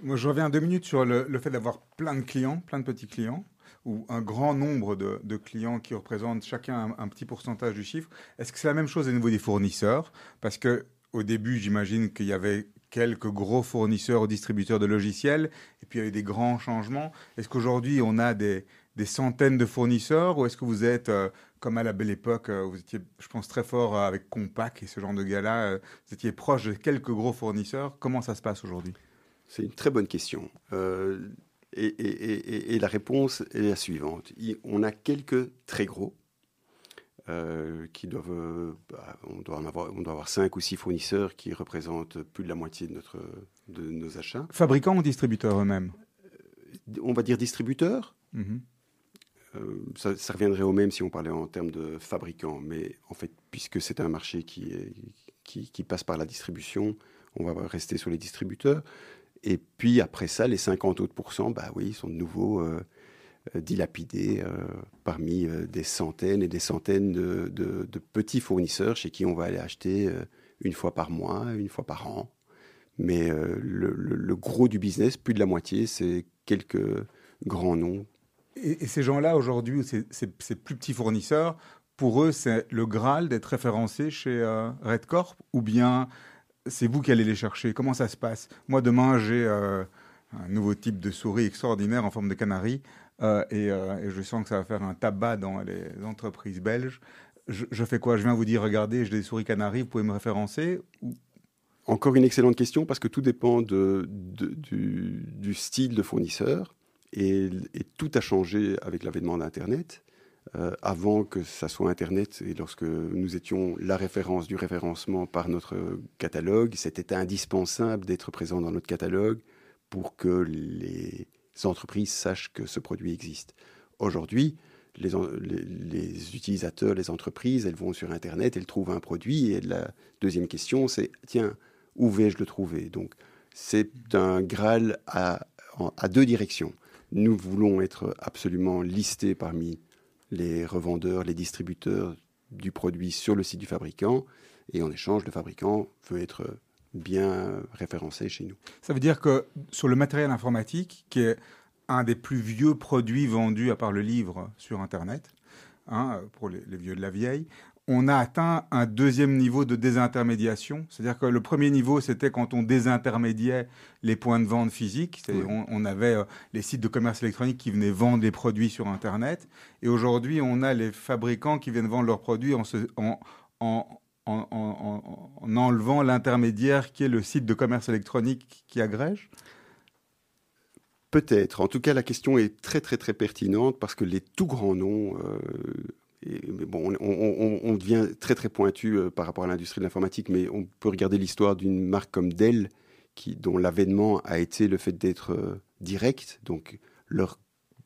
Moi, je reviens deux minutes sur le, fait d'avoir plein de clients, plein de petits clients, ou un grand nombre de, clients qui représentent chacun un, petit pourcentage du chiffre. Est-ce que c'est la même chose au niveau des fournisseurs? Parce que au début, j'imagine qu'il y avait quelques gros fournisseurs ou distributeurs de logiciels, et puis il y a eu des grands changements. Est-ce qu'aujourd'hui, on a des, des centaines de fournisseurs ou est-ce que vous êtes, euh, comme à la belle époque, euh, vous étiez, je pense, très fort euh, avec Compaq et ce genre de gars-là, vous étiez proche de quelques gros fournisseurs. Comment ça se passe aujourd'hui? C'est une très bonne question. Et, la réponse est la suivante. On a quelques très gros. qui doivent, bah, on, doit en avoir, on doit avoir cinq ou six fournisseurs qui représentent plus de la moitié de, notre, de nos achats. Fabricants ou distributeurs eux-mêmes? On va dire distributeurs. Mhm. Euh, ça, reviendrait au même si on parlait en termes de fabricants, mais en fait, puisque c'est un marché qui, passe par la distribution, on va rester sur les distributeurs. Et puis après ça, les 50 autres pourcents, bah oui, sont de nouveau euh, euh, dilapidés parmi des centaines et des centaines de, petits fournisseurs chez qui on va aller acheter une fois par mois, une fois par an. Mais le gros du business, plus de la moitié, c'est quelques grands noms et, ces gens-là, aujourd'hui, ces, plus petits fournisseurs, pour eux, c'est le Graal d'être référencé chez euh, Redcorp ou bien c'est vous qui allez les chercher? Comment ça se passe? Moi, demain, j'ai euh, un nouveau type de souris extraordinaire en forme de canari euh, et, je sens que ça va faire un tabac dans les entreprises belges. Je, fais quoi? Je viens vous dire, regardez, j'ai des souris canari, vous pouvez me référencer Encore une excellente question parce que tout dépend du, style de fournisseur. Et, tout a changé avec l'avènement d'Internet. Euh, avant que ça soit Internet et lorsque nous étions la référence du référencement par notre catalogue, c'était indispensable d'être présent dans notre catalogue pour que les entreprises sachent que ce produit existe. Aujourd'hui, les, utilisateurs, les entreprises, elles vont sur Internet, elles trouvent un produit et la deuxième question, c'est tiens, où vais-je le trouver? Donc, c'est un Graal à deux directions. Nous voulons être absolument listés parmi les revendeurs, les distributeurs du produit sur le site du fabricant. Et en échange, le fabricant veut être bien référencé chez nous. Ça veut dire que sur le matériel informatique, qui est un des plus vieux produits vendus à part le livre sur Internet, hein, pour les, vieux de la vieille, on a atteint un deuxième niveau de désintermédiation. C'est-à-dire que le premier niveau, c'était quand on désintermédiait les points de vente physiques. On, avait euh, les sites de commerce électronique qui venaient vendre des produits sur Internet. Et aujourd'hui, on a les fabricants qui viennent vendre leurs produits en, en, en enlevant l'intermédiaire qui est le site de commerce électronique qui agrège. Peut-être. En tout cas, la question est très très très pertinente parce que les tout grands noms euh, mais bon, on, devient très très pointu euh, par rapport à l'industrie de l'informatique, mais on peut regarder l'histoire d'une marque comme Dell, qui, dont l'avènement a été le fait d'être euh, direct. Donc leur,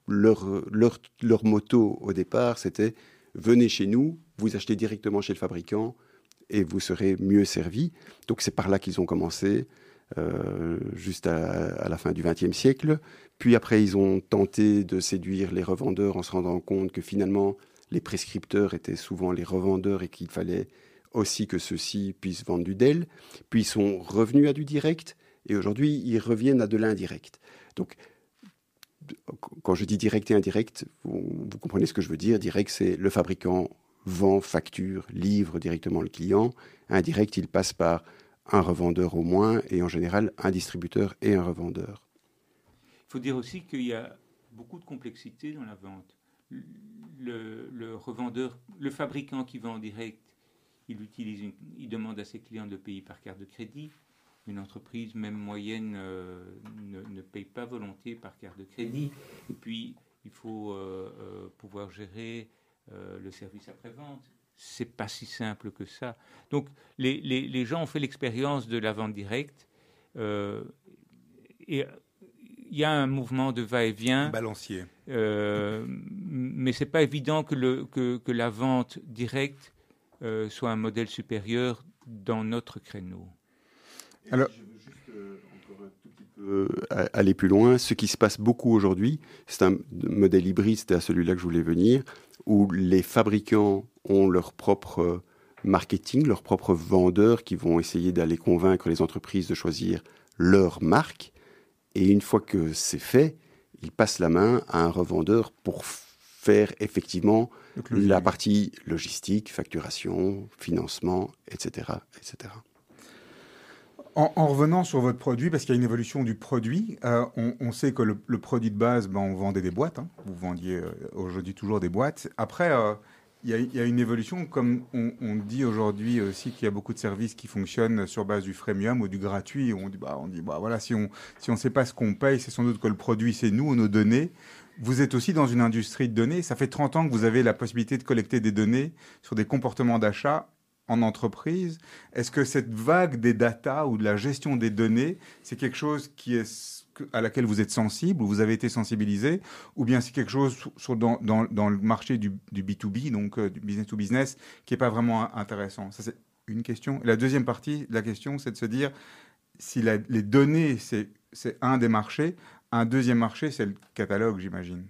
leur, leur, leur moto au départ, c'était venez chez nous, vous achetez directement chez le fabricant et vous serez mieux servi. Donc c'est par là qu'ils ont commencé. Euh, juste à, à, la fin du XXe siècle. Puis après, ils ont tenté de séduire les revendeurs en se rendant compte que finalement, les prescripteurs étaient souvent les revendeurs et qu'il fallait aussi que ceux-ci puissent vendre du Dell. Puis ils sont revenus à du direct et aujourd'hui ils reviennent à de l'indirect. Donc quand je dis direct et indirect, vous, comprenez ce que je veux dire. Direct, c'est le fabricant vend, facture, livre directement le client. Indirect, il passe par un revendeur au moins et en général un distributeur et un revendeur. Il faut dire aussi qu'il y a beaucoup de complexité dans la vente le, revendeur, le fabricant qui vend en direct, il, utilise il demande à ses clients de payer par carte de crédit. Une entreprise, même moyenne, euh, ne, paye pas volontiers par carte de crédit. Et puis, il faut pouvoir gérer le service après-vente. C'est pas si simple que ça. Donc les, les, les gens ont fait l'expérience de la vente directe et il y a un mouvement de va-et-vient. Balancier. Euh, mais ce n'est pas évident que, le, que, que, la vente directe euh, soit un modèle supérieur dans notre créneau. Alors, je veux juste euh, encore un tout petit peu aller plus loin. Ce qui se passe beaucoup aujourd'hui, c'est un modèle hybride, c'était à celui-là que je voulais venir, où les fabricants ont leur propre marketing, leurs propres vendeurs qui vont essayer d'aller convaincre les entreprises de choisir leur marque et une fois que c'est fait, il passe la main à un revendeur pour faire effectivement la partie logistique, facturation, financement, etc. etc. En, revenant sur votre produit, parce qu'il y a une évolution du produit, euh, on, sait que le, produit de base, ben, on vendait des boîtes. Hein. Vous vendiez euh, aujourd'hui toujours des boîtes. Après, euh, il y, a, une évolution, comme on, dit aujourd'hui aussi qu'il y a beaucoup de services qui fonctionnent sur base du freemium ou du gratuit. On dit, bah, on dit, bah, voilà, si on si on ne sait pas ce qu'on paye, c'est sans doute que le produit, c'est nous, nos données. Vous êtes aussi dans une industrie de données. Ça fait 30 ans que vous avez la possibilité de collecter des données sur des comportements d'achat en entreprise. Est-ce que cette vague des data ou de la gestion des données, c'est quelque chose qui est à laquelle vous êtes sensible, ou vous avez été sensibilisé, ou bien c'est quelque chose dans, dans, le marché du, du B2B, donc euh, du business to business, qui n'est pas vraiment intéressant Ça, c'est une question. la deuxième partie de la question, c'est de se dire si les données, c'est un des marchés, un deuxième marché, c'est le catalogue, j'imagine.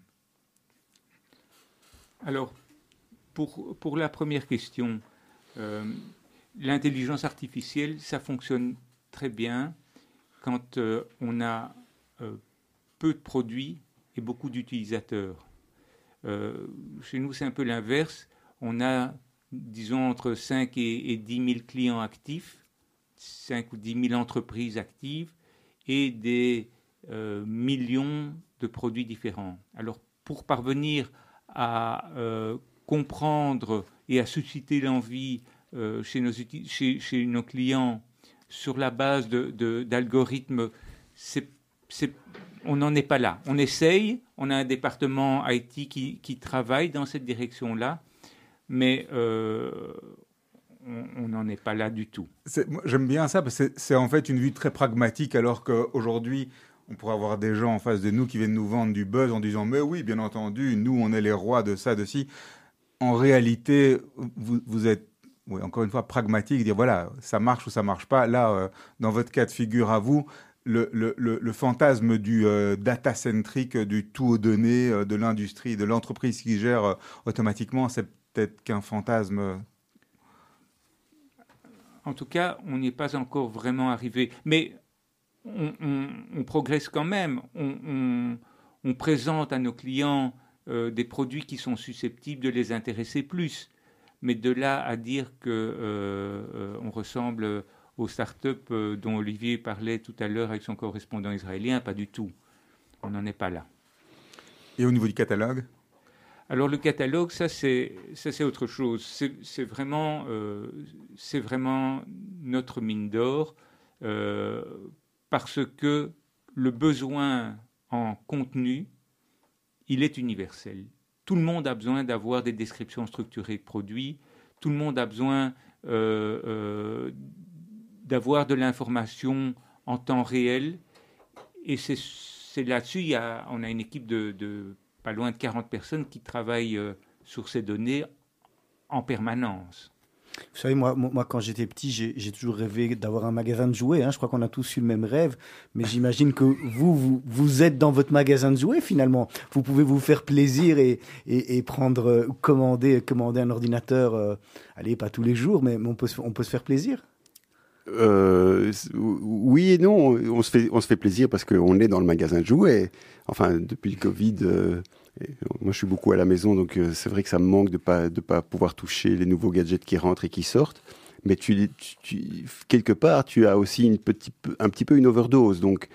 Alors, pour, pour la première question, euh, l'intelligence artificielle, ça fonctionne très bien quand euh, on a euh, peu de produits et beaucoup d'utilisateurs. Euh, chez nous, c'est un peu l'inverse. On a, disons, entre 5 et, 10 000 clients actifs, 5 ou 10 000 entreprises actives et des euh, millions de produits différents. Alors, pour parvenir à comprendre et à susciter l'envie chez, nos, clients sur la base d'algorithmes, c'est on n'en est pas là. On essaye, on a un département IT qui, travaille dans cette direction-là, mais euh, on n'en est pas là du tout. J'aime bien ça, parce que c'est en fait une vue très pragmatique, alors qu'aujourd'hui, on pourrait avoir des gens en face de nous qui viennent nous vendre du buzz en disant Mais oui, bien entendu, nous, on est les rois de ça, de ci. En réalité, vous, êtes encore une fois, pragmatique, dire voilà, ça marche ou ça marche pas. Là, euh, dans votre cas de figure à vous, le, le, le, fantasme du euh, data-centric, du tout aux données, euh, de l'industrie, de l'entreprise qui gère euh, automatiquement, c'est peut-être qu'un fantasme. En tout cas, on n'y est pas encore vraiment arrivé. Mais on, progresse quand même. On, on, présente à nos clients des produits qui sont susceptibles de les intéresser plus. Mais de là à dire que on ressemble aux startups euh, dont Olivier parlait tout à l'heure avec son correspondant israélien, pas du tout. On n'en est pas là. Et au niveau du catalogue? Alors le catalogue, ça c'est ça c'est autre chose. C'est vraiment euh, c'est vraiment notre mine d'or euh, parce que le besoin en contenu, il est universel. Tout le monde a besoin d'avoir des descriptions structurées de produits. Tout le monde a besoin d'avoir de l'information en temps réel. Et c'est là-dessus, on a une équipe de, pas loin de 40 personnes qui travaillent euh, sur ces données en permanence. Vous savez, moi, quand j'étais petit, j'ai toujours rêvé d'avoir un magasin de jouets. Hein. Je crois qu'on a tous eu le même rêve. Mais j'imagine que vous, vous, êtes dans votre magasin de jouets finalement. Vous pouvez vous faire plaisir et, et, prendre, euh, commander, commander un ordinateur. Euh, allez, pas tous les jours, mais on peut, on peut se faire plaisir. Euh, oui et non, on se fait, on se fait plaisir parce qu'on est dans le magasin de jouets. Enfin, depuis le Covid, euh, moi je suis beaucoup à la maison, donc euh, c'est vrai que ça me manque de pas de pas pouvoir toucher les nouveaux gadgets qui rentrent et qui sortent. Mais tu, quelque part, tu as aussi un petit peu une overdose, donc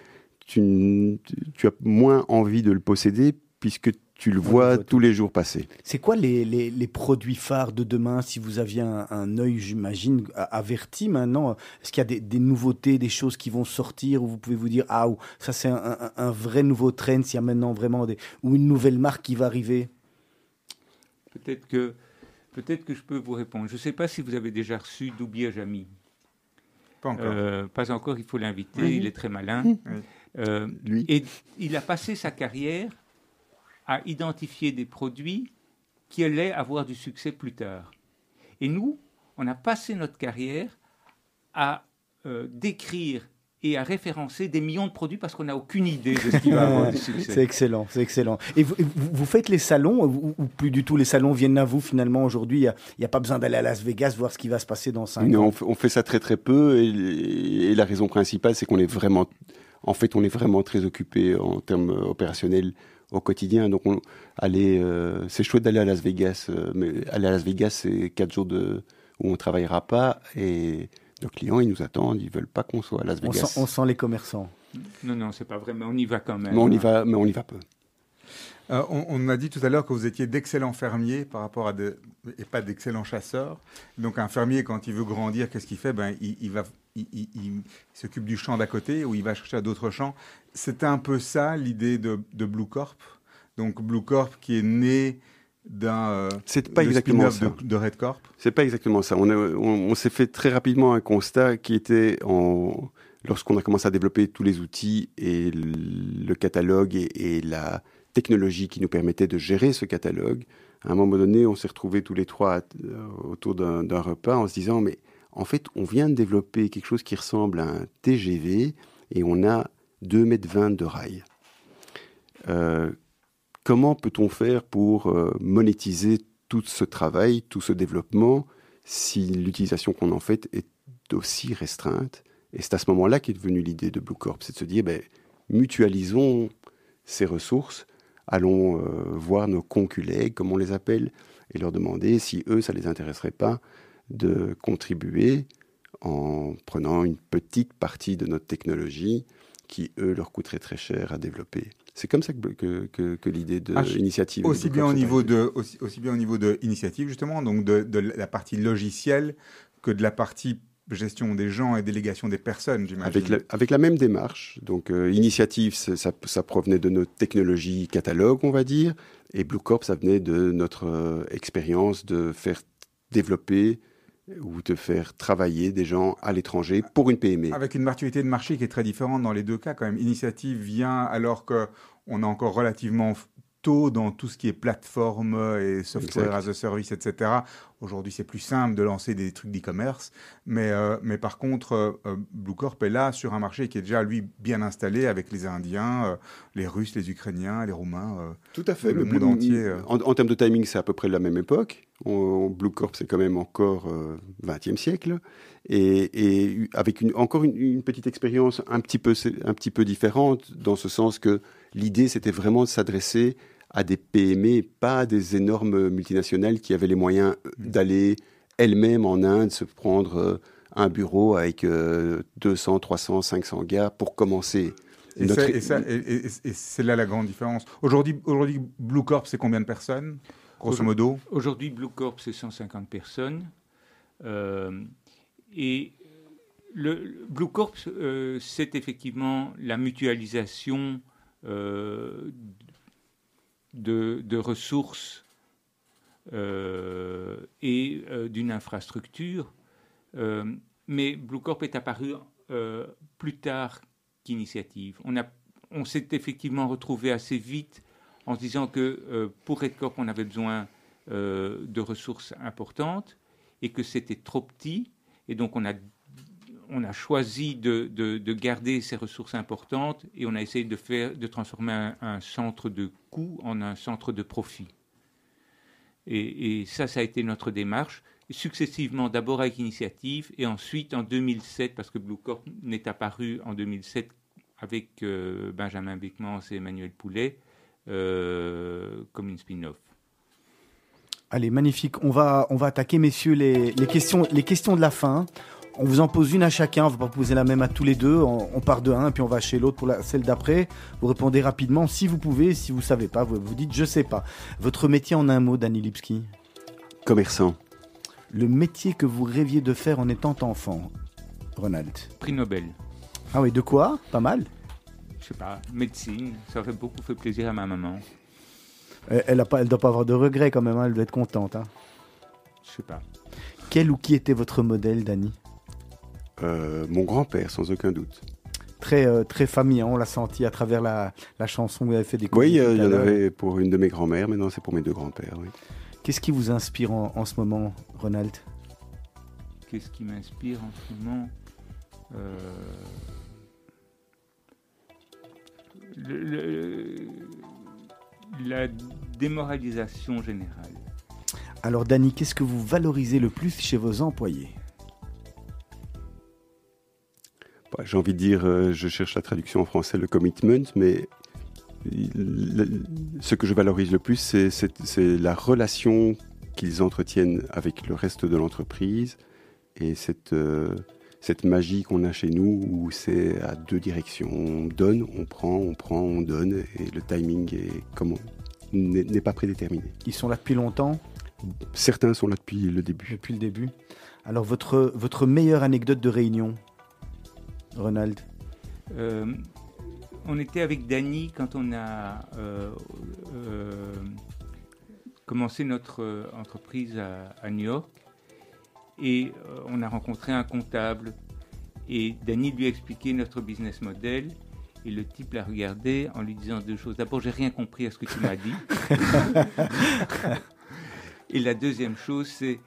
tu, tu as moins envie de le posséder puisque tu le vois tous les jours passer. C'est quoi les, les, produits phares de demain si vous aviez un, œil, j'imagine, averti maintenant? Est-ce qu'il y a des, nouveautés, des choses qui vont sortir où vous pouvez vous dire ah ça c'est un, vrai nouveau trend, s'il y a maintenant vraiment des ou une nouvelle marque qui va arriver Peut-être que peut-être que je peux vous répondre. Je ne sais pas si vous avez déjà reçu Doubi Jamy. Pas encore. Euh, pas encore. Il faut l'inviter. Il est très malin. Euh, Lui. Et il a passé sa carrière à identifier des produits qui allaient avoir du succès plus tard. Et nous, on a passé notre carrière à euh, décrire et à référencer des millions de produits parce qu'on n'a aucune idée de ce qui va avoir du succès. C'est excellent, c'est excellent. Et vous, vous, faites les salons ou, plus du tout les salons viennent à vous finalement aujourd'hui Il n'y a, pas besoin d'aller à Las Vegas voir ce qui va se passer dans 5 ans? on fait, ça très très peu et, et la raison principale c'est qu'on est vraiment, en fait on est vraiment très occupé en termes opérationnels au quotidien. Donc, on, aller, euh, c'est chouette d'aller à Las Vegas, euh, mais aller à Las Vegas, c'est quatre jours de, où on travaillera pas et nos clients, ils nous attendent, ils veulent pas qu'on soit à Las Vegas. On sent, les commerçants. Non, non, c'est pas vrai, mais on y va quand même. Mais on y hein. va, mais on y va peu. Euh, on, a dit tout à l'heure que vous étiez d'excellents fermiers par rapport à et pas d'excellents chasseurs. Donc un fermier, quand il veut grandir, qu'est-ce qu'il fait? Ben il, va, il, s'occupe du champ d'à côté ou il va chercher à d'autres champs. C'était un peu ça l'idée de, Blue Corp. Donc Blue Corp qui est né d'un euh, c'est pas exactement ça. De, Red Corp. C'est pas exactement ça. On, on, s'est fait très rapidement un constat qui était en lorsqu'on a commencé à développer tous les outils et le, catalogue et la technologie qui nous permettait de gérer ce catalogue. À un moment donné, on s'est retrouvés tous les trois euh, autour d'un repas en se disant, mais en fait, on vient de développer quelque chose qui ressemble à un TGV et on a 2 mètres 20 de rail. Euh, comment peut-on faire pour euh, monétiser tout ce travail, tout ce développement, si l'utilisation qu'on en fait est aussi restreinte? Et c'est à ce moment-là qu'est devenue l'idée de Blue Corp, c'est de se dire, ben, mutualisons ces ressources allons euh, voir nos conculés, comme on les appelle, et leur demander si eux, ça les intéresserait pas de contribuer en prenant une petite partie de notre technologie qui, eux, leur coûterait très cher à développer. C'est comme ça que, que, l'idée de l'initiative. Ah, aussi, bien au niveau de, aussi, aussi, bien au niveau de initiative, justement, donc de, de la partie logicielle que de la partie gestion des gens et délégation des personnes, j'imagine. Avec la, avec la même démarche. Donc, euh, initiative, ça, ça, provenait de notre technologie catalogue, on va dire. Et Blue Corp, ça venait de notre euh, expérience de faire développer ou de faire travailler des gens à l'étranger pour une PME. Avec une maturité de marché qui est très différente dans les deux cas, quand même. Initiative vient alors qu'on a encore relativement dans tout ce qui est plateforme et software as a service, etc. Aujourd'hui, c'est plus simple de lancer des trucs d'e-commerce, mais, euh, mais par contre, euh, euh, Blue Corp est là sur un marché qui est déjà, lui, bien installé avec les Indiens, les Russes, les Ukrainiens, les Roumains. Tout à fait. Le monde entier. En, termes de timing, c'est à peu près la même époque. Blue Corp, c'est quand même encore 20e siècle. Et, avec une, encore une, une petite expérience un petit, peu, un petit peu différente, dans ce sens que l'idée, c'était vraiment de s'adresser à des PME, pas à des énormes multinationales qui avaient les moyens mm. d'aller elles-mêmes en Inde se prendre euh, un bureau avec 200, 300, 500 gars pour commencer. Et, c'est là la grande différence. Aujourd'hui, aujourd'hui Blue Corp, c'est combien de personnes, grosso modo Aujourd'hui, Blue Corp, c'est 150 personnes. Euh, et le, Blue Corp, euh, c'est effectivement la mutualisation de, ressources euh, et euh, d'une infrastructure. Euh, mais Blue Corp est apparu plus tard qu'initiative. On, on s'est effectivement retrouvé assez vite en se disant que pour Red Corp, on avait besoin de ressources importantes et que c'était trop petit. Et donc, on a on a choisi de, garder ces ressources importantes et on a essayé de, faire, de transformer un, centre de coût en un centre de profit. Et, ça, ça a été notre démarche, successivement d'abord avec Initiative et ensuite en 2007, parce que Blue Corp n'est apparu en 2007 avec euh, Benjamin Beckmans et Emmanuel Poulet euh, comme une spin-off. Allez, magnifique. On va, on va attaquer, messieurs, les, questions, les questions de la fin. On vous en pose une à chacun, on va pas poser la même à tous les deux. On, on part de un, puis on va chez l'autre pour la, celle d'après. Vous répondez rapidement si vous pouvez, si vous savez pas, vous, vous dites je sais pas. Votre métier en un mot, Danny Lipski Commerçant. Le métier que vous rêviez de faire en étant enfant, Ronald Prix Nobel. Ah oui, de quoi? Pas mal. Je sais pas, médecine, ça aurait beaucoup fait plaisir à ma maman. Elle, elle doit pas avoir de regrets quand même, hein, elle doit être contente. hein. Je sais pas. Quel ou qui était votre modèle, Danny Euh, mon grand-père, sans aucun doute. très, euh, très famille, hein, on l'a senti à travers la, la chanson que vous avez fait des Oui, euh, il y en avait pour une de mes grand-mères, maintenant c'est pour mes deux grands-pères. Oui. Qu'est-ce qui vous inspire en, en ce moment, Ronald? Qu'est-ce qui m'inspire en ce moment Euh, le- le- La démoralisation générale. Alors, Danny, qu'est-ce que vous valorisez le plus chez vos employés? Bah, J'ai envie de dire, euh, je cherche la traduction en français, le commitment, mais le- ce que je valorise le plus, c'est la relation qu'ils entretiennent avec le reste de l'entreprise et cette, euh, cette magie qu'on a chez nous où c'est à deux directions. On donne, on prend, on prend, on donne et le timing est comment n'est pas prédéterminé. Ils sont là depuis longtemps, Certains sont là depuis le début. depuis le début. Alors, votre, votre meilleure anecdote de réunion, Ronald? Euh, on était avec Dany quand on a euh, euh, commencé notre entreprise à, à New York et euh, on a rencontré un comptable et Dany lui a expliqué notre business model et le type l'a regardé en lui disant deux choses. D'abord, j'ai rien compris à ce que tu m'as dit. et la deuxième chose, c'est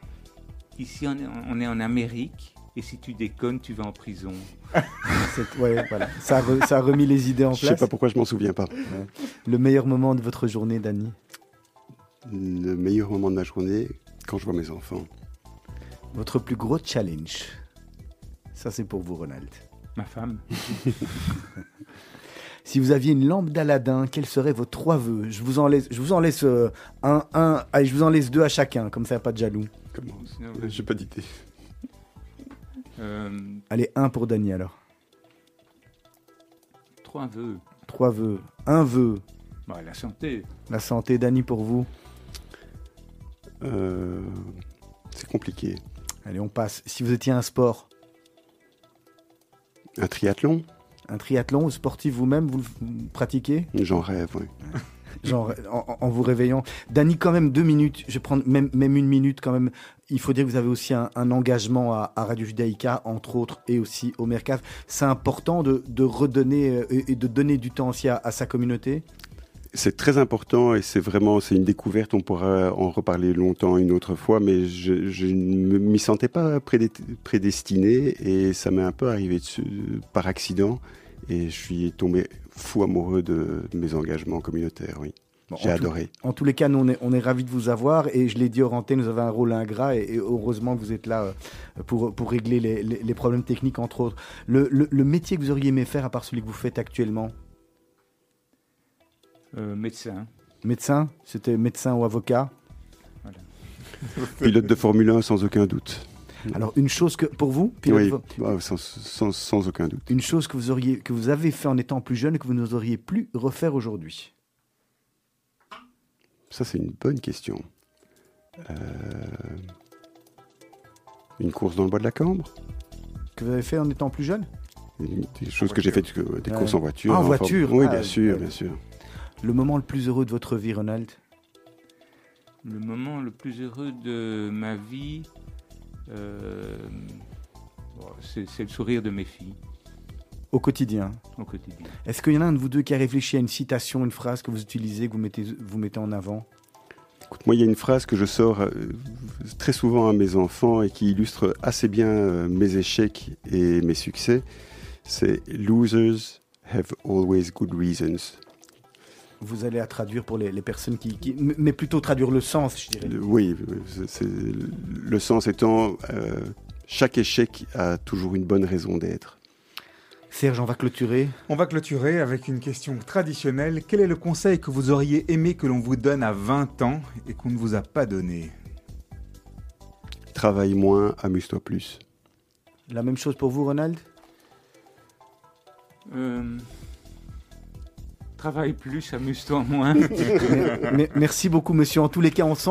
ici on est, on est en Amérique et si tu déconnes, tu vas en prison. Ouais, voilà. ça, a re- ça a remis les idées en Je sais place. pas pourquoi je m'en souviens pas. Le meilleur moment de votre journée, Danny Le meilleur moment de ma journée, quand je vois mes enfants. Votre plus gros challenge Ça, c'est pour vous, Ronald. Ma femme. Si vous aviez une lampe d'Aladin, quels seraient vos trois vœux? Je vous en laisse, je vous en laisse euh, un, un, allez, je vous en laisse deux à chacun, comme ça, y a pas de jaloux. Comment? Sinon, J'ai pas d'idée. euh, Allez, un pour Danny alors. trois vœux. Trois vœux. Un vœu. Bah, la santé. La santé, Danny, pour vous. Euh, c'est compliqué. Allez, on passe. Si vous étiez un sport, Un triathlon un triathlon, sportif vous-même, vous le pratiquez J'en rêve, oui. Genre, en, en vous réveillant. Danny, quand même deux minutes. Je vais prendre même, même une minute quand même. Il faut dire que vous avez aussi un, un engagement à, à Radio Judaïka, entre autres, et aussi au Mercaf. C'est important de, de redonner euh, et, et de donner du temps aussi à, à sa communauté? C'est très important et c'est vraiment c'est une découverte. On pourra en reparler longtemps une autre fois, mais je, je ne m'y sentais pas prédestiné et ça m'est un peu arrivé dessus, par accident et je suis tombé fou amoureux de, de mes engagements communautaires. Oui, Bon, j'ai tout- adoré. En tous les cas, nous, on est, on est ravis de vous avoir et je l'ai dit au renté, nous avons un rôle ingrat et, et heureusement que vous êtes là euh, pour, pour régler les, les- les problèmes techniques, entre autres. Le, le- le métier que vous auriez aimé faire, à part celui que vous faites actuellement, Euh, médecin. médecin C'était médecin ou avocat Pilote de Formule 1 sans aucun doute. Alors, une chose que, pour vous, pilote oui, de- bah, sans, sans- sans aucun doute. une chose que vous, auriez, que vous avez fait en étant plus jeune et que vous n'oseriez plus refaire aujourd'hui Ça, c'est une bonne question. Euh, Une course dans le bois de la Cambre Que vous avez fait en étant plus jeune? Des choses que j'ai faites, des Ouais. courses en voiture. Ah, en enfin, voiture Oui, Ah, bien sûr, bien sûr. Le moment le plus heureux de votre vie, Ronald? Le moment le plus heureux de ma vie, euh, c'est le sourire de mes filles Au quotidien au quotidien. Est-ce qu'il y en a un de vous deux qui a réfléchi à une citation, une phrase que vous utilisez, que vous mettez, vous mettez en avant? Écoute, moi, il y a une phrase que je sors euh, très souvent à mes enfants et qui illustre assez bien euh, mes échecs et mes succès. C'est Losers have always good reasons. Vous allez à traduire pour les, les personnes qui, qui- Mais plutôt traduire le sens, je dirais. Euh, Oui, c'est- le sens étant, euh, chaque échec a toujours une bonne raison d'être. Serge, on va clôturer. On va clôturer avec une question traditionnelle. Quel est le conseil que vous auriez aimé que l'on vous donne à 20 ans et qu'on ne vous a pas donné? Travaille moins, amuse-toi plus. La même chose pour vous, Ronald? Euh, travaille plus, amuse-toi moins. Merci beaucoup, monsieur. En tous les cas, on sent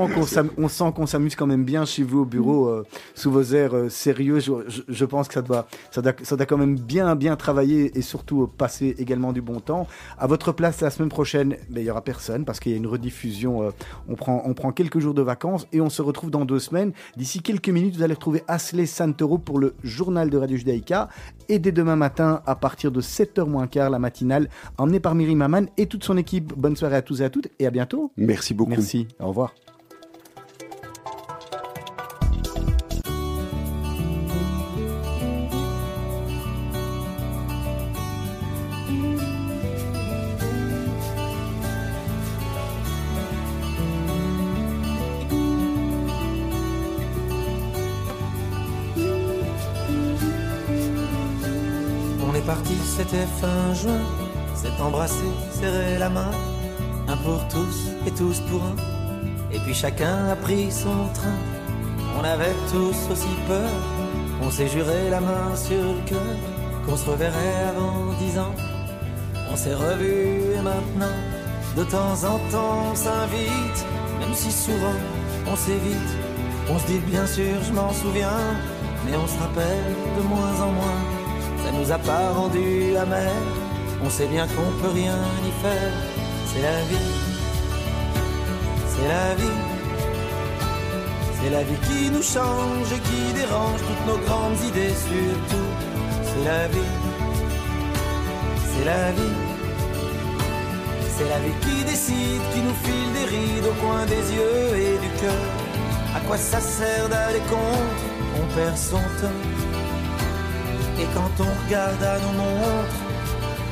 qu'on s'amuse quand même bien chez vous au bureau, euh, sous vos airs euh, sérieux. Je, je- pense que ça doit, ça, doit, ça doit quand même bien, bien travailler et surtout euh, passer également du bon temps. À votre place, la semaine prochaine, ben, il y aura personne parce qu'il y a une rediffusion. on, prend, on prend quelques jours de vacances et on se retrouve dans deux semaines. D'ici quelques minutes, vous allez retrouver Asley Santoro pour le journal de Radio Judaïka. Et dès demain matin, à partir de 7h moins quart, la matinale, emmenée par Myri Maman et toute son équipe. Bonne soirée à tous et à toutes et à bientôt. Merci beaucoup. Merci. Au revoir. On est parti, c'était fin juin. S'est embrassé, serré la main. Un pour tous et tous pour un. Et puis chacun a pris son train. On avait tous aussi peur. On s'est juré la main sur le cœur qu'on se reverrait avant dix ans. On s'est revus et maintenant, de temps en temps, on s'invite. Même si souvent on s'évite. On se dit bien sûr, je m'en souviens. Mais on se rappelle de moins en moins. Ça nous a pas rendu amers. On sait bien qu'on peut rien y faire. C'est la vie. C'est la vie. C'est la vie qui nous change et qui dérange toutes nos grandes idées surtout. C'est la vie. C'est la vie. C'est la vie qui décide, qui nous file des rides au coin des yeux et du cœur. À quoi ça sert d'aller contre? On perd son temps. Et quand on regarde à nos montres,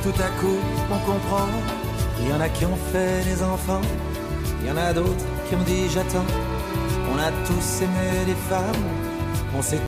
tout à coup on comprend. Il y en a qui ont fait des enfants, il y en a d'autres qui ont dit j'attends. On a tous aimé les femmes, on s'est